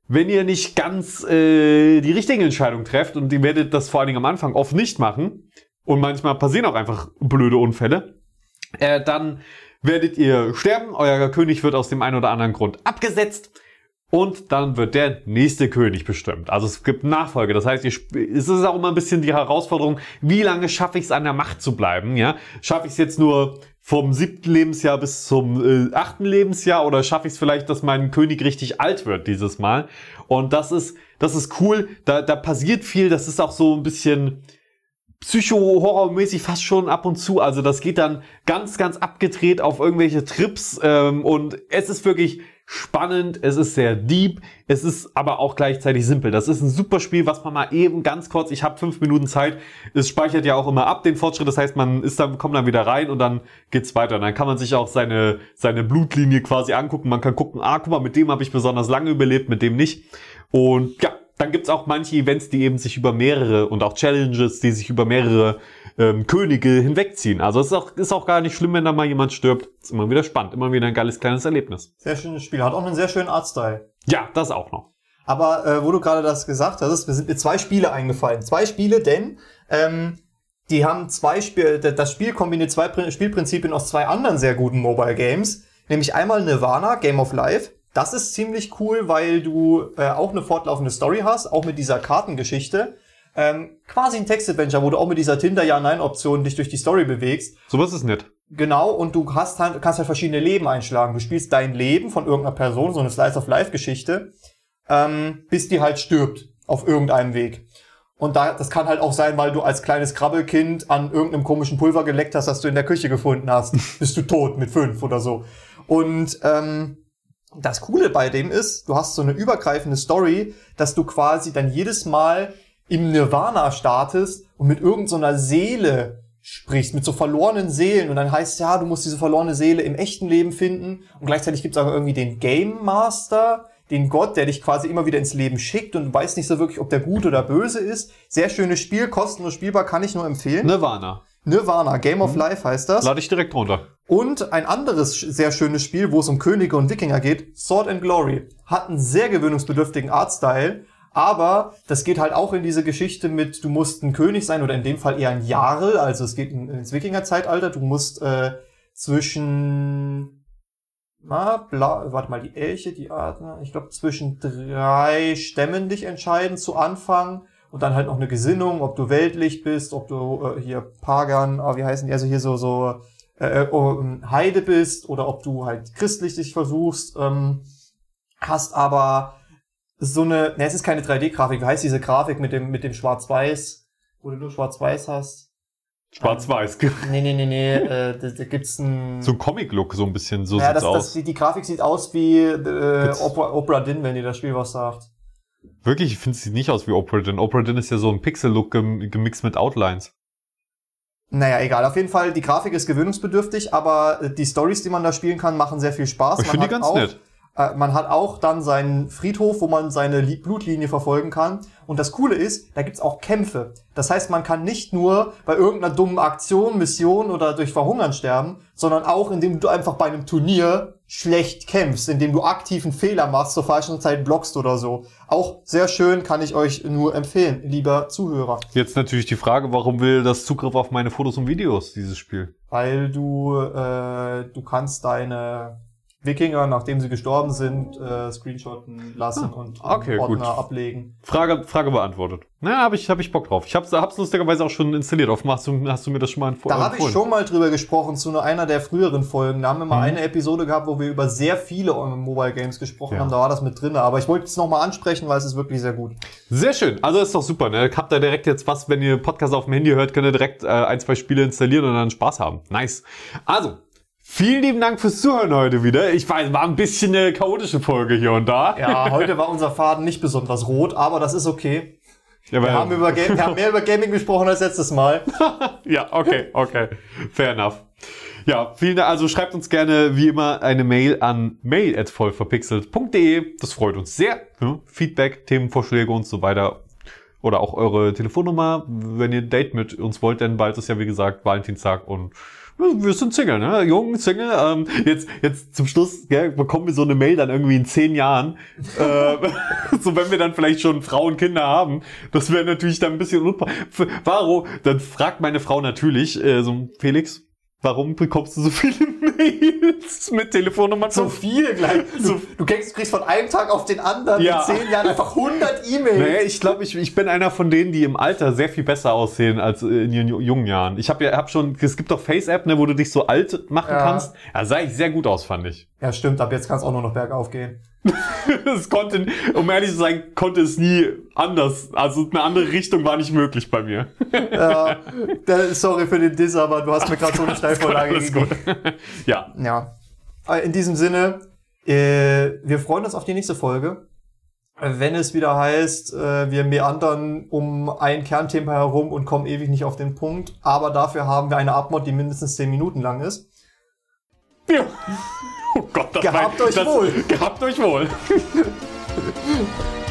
wenn ihr nicht ganz äh, die richtige Entscheidung trefft, und ihr werdet das vor allen Dingen am Anfang oft nicht machen, und manchmal passieren auch einfach blöde Unfälle, äh, dann werdet ihr sterben. Euer König wird aus dem einen oder anderen Grund abgesetzt. Und dann wird der nächste König bestimmt. Also es gibt Nachfolge. Das heißt, es ist auch immer ein bisschen die Herausforderung, wie lange schaffe ich es an der Macht zu bleiben? Ja, schaffe ich es jetzt nur vom siebten Lebensjahr bis zum äh, achten Lebensjahr oder schaffe ich es vielleicht, dass mein König richtig alt wird dieses Mal? Und das ist, das ist cool. Da, da passiert viel. Das ist auch so ein bisschen Psycho-Horror-mäßig fast schon ab und zu. Also das geht dann ganz, ganz abgedreht auf irgendwelche Trips ähm, und es ist wirklich spannend, es ist sehr deep, es ist aber auch gleichzeitig simpel. Das ist ein super Spiel, was man mal eben ganz kurz, ich habe fünf Minuten Zeit, es speichert ja auch immer ab den Fortschritt, das heißt, man ist dann, kommt dann wieder rein und dann geht's weiter. Und dann kann man sich auch seine, seine Blutlinie quasi angucken. Man kann gucken, ah, guck mal, mit dem habe ich besonders lange überlebt, mit dem nicht. Und ja, dann gibt's auch manche Events, die eben sich über mehrere und auch Challenges, die sich über mehrere ähm, Könige hinwegziehen. Also es ist auch, ist auch gar nicht schlimm, wenn da mal jemand stirbt. Ist immer wieder spannend, immer wieder ein geiles kleines Erlebnis. Sehr schönes Spiel. Hat auch einen sehr schönen Artstyle. Ja, das auch noch. Aber äh, wo du gerade das gesagt hast, mir sind mir zwei Spiele eingefallen. Zwei Spiele, denn ähm, die haben zwei Spiele, das Spiel kombiniert zwei Prin- Spielprinzipien aus zwei anderen sehr guten Mobile Games. Nämlich einmal Nirvana, Game of Life. Das ist ziemlich cool, weil du äh, auch eine fortlaufende Story hast, auch mit dieser Kartengeschichte. Ähm, quasi ein Text-Adventure, wo du auch mit dieser Tinder-Ja-Nein-Option dich durch die Story bewegst. Sowas ist nett. Genau, und du hast halt, kannst halt verschiedene Leben einschlagen. Du spielst dein Leben von irgendeiner Person, so eine Slice-of-Life-Geschichte, ähm, bis die halt stirbt auf irgendeinem Weg. Und da, das kann halt auch sein, weil du als kleines Krabbelkind an irgendeinem komischen Pulver geleckt hast, das du in der Küche gefunden hast. Bist du tot mit fünf oder so. Und ähm, das Coole bei dem ist, du hast so eine übergreifende Story, dass du quasi dann jedes Mal im Nirvana startest und mit irgendeiner Seele sprichst, mit so verlorenen Seelen. Und dann heißt ja, du musst diese verlorene Seele im echten Leben finden. Und gleichzeitig gibt es aber irgendwie den Game Master, den Gott, der dich quasi immer wieder ins Leben schickt und du weißt nicht so wirklich, ob der gut oder böse ist. Sehr schönes Spiel, kostenlos spielbar, kann ich nur empfehlen. Nirvana. Nirvana, Game of Life heißt das. Lade ich direkt runter. Und ein anderes sehr schönes Spiel, wo es um Könige und Wikinger geht, Sword and Glory. Hat einen sehr gewöhnungsbedürftigen Artstyle, aber das geht halt auch in diese Geschichte mit, du musst ein König sein oder in dem Fall eher ein Jarl, also es geht in, ins Wikingerzeitalter, du musst äh, zwischen na, bla, warte mal, die Elche, die Adler, ich glaube zwischen drei Stämmen dich entscheiden zu Anfang und dann halt noch eine Gesinnung, ob du weltlich bist, ob du äh, hier Pagan, ah, wie heißen die, also hier so, so äh, äh, Heide bist oder ob du halt christlich dich versuchst, ähm, hast aber so eine, ne, es ist keine 3D-Grafik, wie heißt diese Grafik mit dem, mit dem Schwarz-Weiß, wo du nur Schwarz-Weiß hast? Schwarz-Weiß. Nee, nee, nee, nee, äh, da, da gibt's ein... So ein Comic-Look, so ein bisschen, so ja, sieht's das, das, aus. die, die Grafik sieht aus wie äh, Opera, Opera Din, wenn dir das Spiel was sagt. Wirklich, ich finde, es sieht nicht aus wie Opera Din. Opera Din ist ja so ein Pixel-Look gem gemixt mit Outlines. Naja, egal. Auf jeden Fall, die Grafik ist gewöhnungsbedürftig, aber äh, die Stories, die man da spielen kann, machen sehr viel Spaß. Ich Man finde die hat ganz auch, nett. Äh, man hat auch dann seinen Friedhof, wo man seine Li Blutlinie verfolgen kann. Und das Coole ist, da gibt's auch Kämpfe. Das heißt, man kann nicht nur bei irgendeiner dummen Aktion, Mission oder durch Verhungern sterben, sondern auch, indem du einfach bei einem Turnier schlecht kämpfst, indem du aktiven Fehler machst, zur falschen Zeit blockst oder so. Auch sehr schön, kann ich euch nur empfehlen, lieber Zuhörer. Jetzt natürlich die Frage, warum will das Zugriff auf meine Fotos und Videos, dieses Spiel? weil du äh, du kannst deine Wikinger, nachdem sie gestorben sind, äh, screenshotten lassen und Ah, okay, Ordner gut. ablegen. Frage, Frage beantwortet. Na, habe ich, hab ich Bock drauf. Ich hab's, hab's lustigerweise auch schon installiert. Offen hast du, hast du mir das schon mal empf- Da habe ich empfohlen? schon mal drüber gesprochen zu einer der früheren Folgen. Da haben wir mal Mhm. eine Episode gehabt, wo wir über sehr viele Mobile Games gesprochen Ja. haben. Da war das mit drin. Aber ich wollte es nochmal ansprechen, weil es ist wirklich sehr gut. Sehr schön. Also ist doch super. Ne? Habt ihr direkt jetzt was, wenn ihr Podcast auf dem Handy hört, könnt ihr direkt äh, ein, zwei Spiele installieren und dann Spaß haben. Nice. Also, vielen lieben Dank fürs Zuhören heute wieder. Ich weiß, war ein bisschen eine chaotische Folge hier und da. Ja, heute war unser Faden nicht besonders rot, aber das ist okay. Ja, Wir haben, über wir haben mehr über Gaming gesprochen als letztes Mal. ja, okay, okay. Fair enough. Ja, vielen Dank. Also schreibt uns gerne wie immer eine Mail an mail@vollverpixelt.de. Das freut uns sehr. Ja, Feedback, Themenvorschläge und so weiter. oder auch eure Telefonnummer, wenn ihr ein Date mit uns wollt, denn bald ist ja wie gesagt Valentinstag und wir sind Single, ne? Jung, Single. Ähm, jetzt, jetzt zum Schluss gell, bekommen wir so eine Mail dann irgendwie in zehn Jahren. äh, so wenn wir dann vielleicht schon Frauen, Kinder haben. Das wäre natürlich dann ein bisschen unpraktisch. Warum? Dann fragt meine Frau natürlich, äh, so Felix, warum bekommst du so viele Mails mit Telefonnummern? So viel gleich. Du, du kriegst, kriegst von einem Tag auf den anderen Ja. in zehn Jahren einfach 100 E-Mails. Naja, ich glaube, ich, ich bin einer von denen, die im Alter sehr viel besser aussehen als in ihren ju- jungen Jahren. Ich habe ja hab schon, es gibt doch Face-App, ne, wo du dich so alt machen Ja. kannst. Ja, sah ich sehr gut aus, fand ich. Ja, stimmt, ab jetzt kann es auch nur noch bergauf gehen. Es konnte, um ehrlich zu sein, konnte es nie anders. Also eine andere Richtung war nicht möglich bei mir. Ja, sorry für den Diss, aber du hast mir gerade so eine Steilvorlage gegeben. ja, Ja. Äh, In diesem Sinne, äh, wir freuen uns auf die nächste Folge. Wenn es wieder heißt, äh, wir meandern um ein Kernthema herum und kommen ewig nicht auf den Punkt, aber dafür haben wir eine Abmod, die mindestens 10 Minuten lang ist. ja. Oh Gott, das Gehabt war, euch das, wohl. Gehabt euch wohl.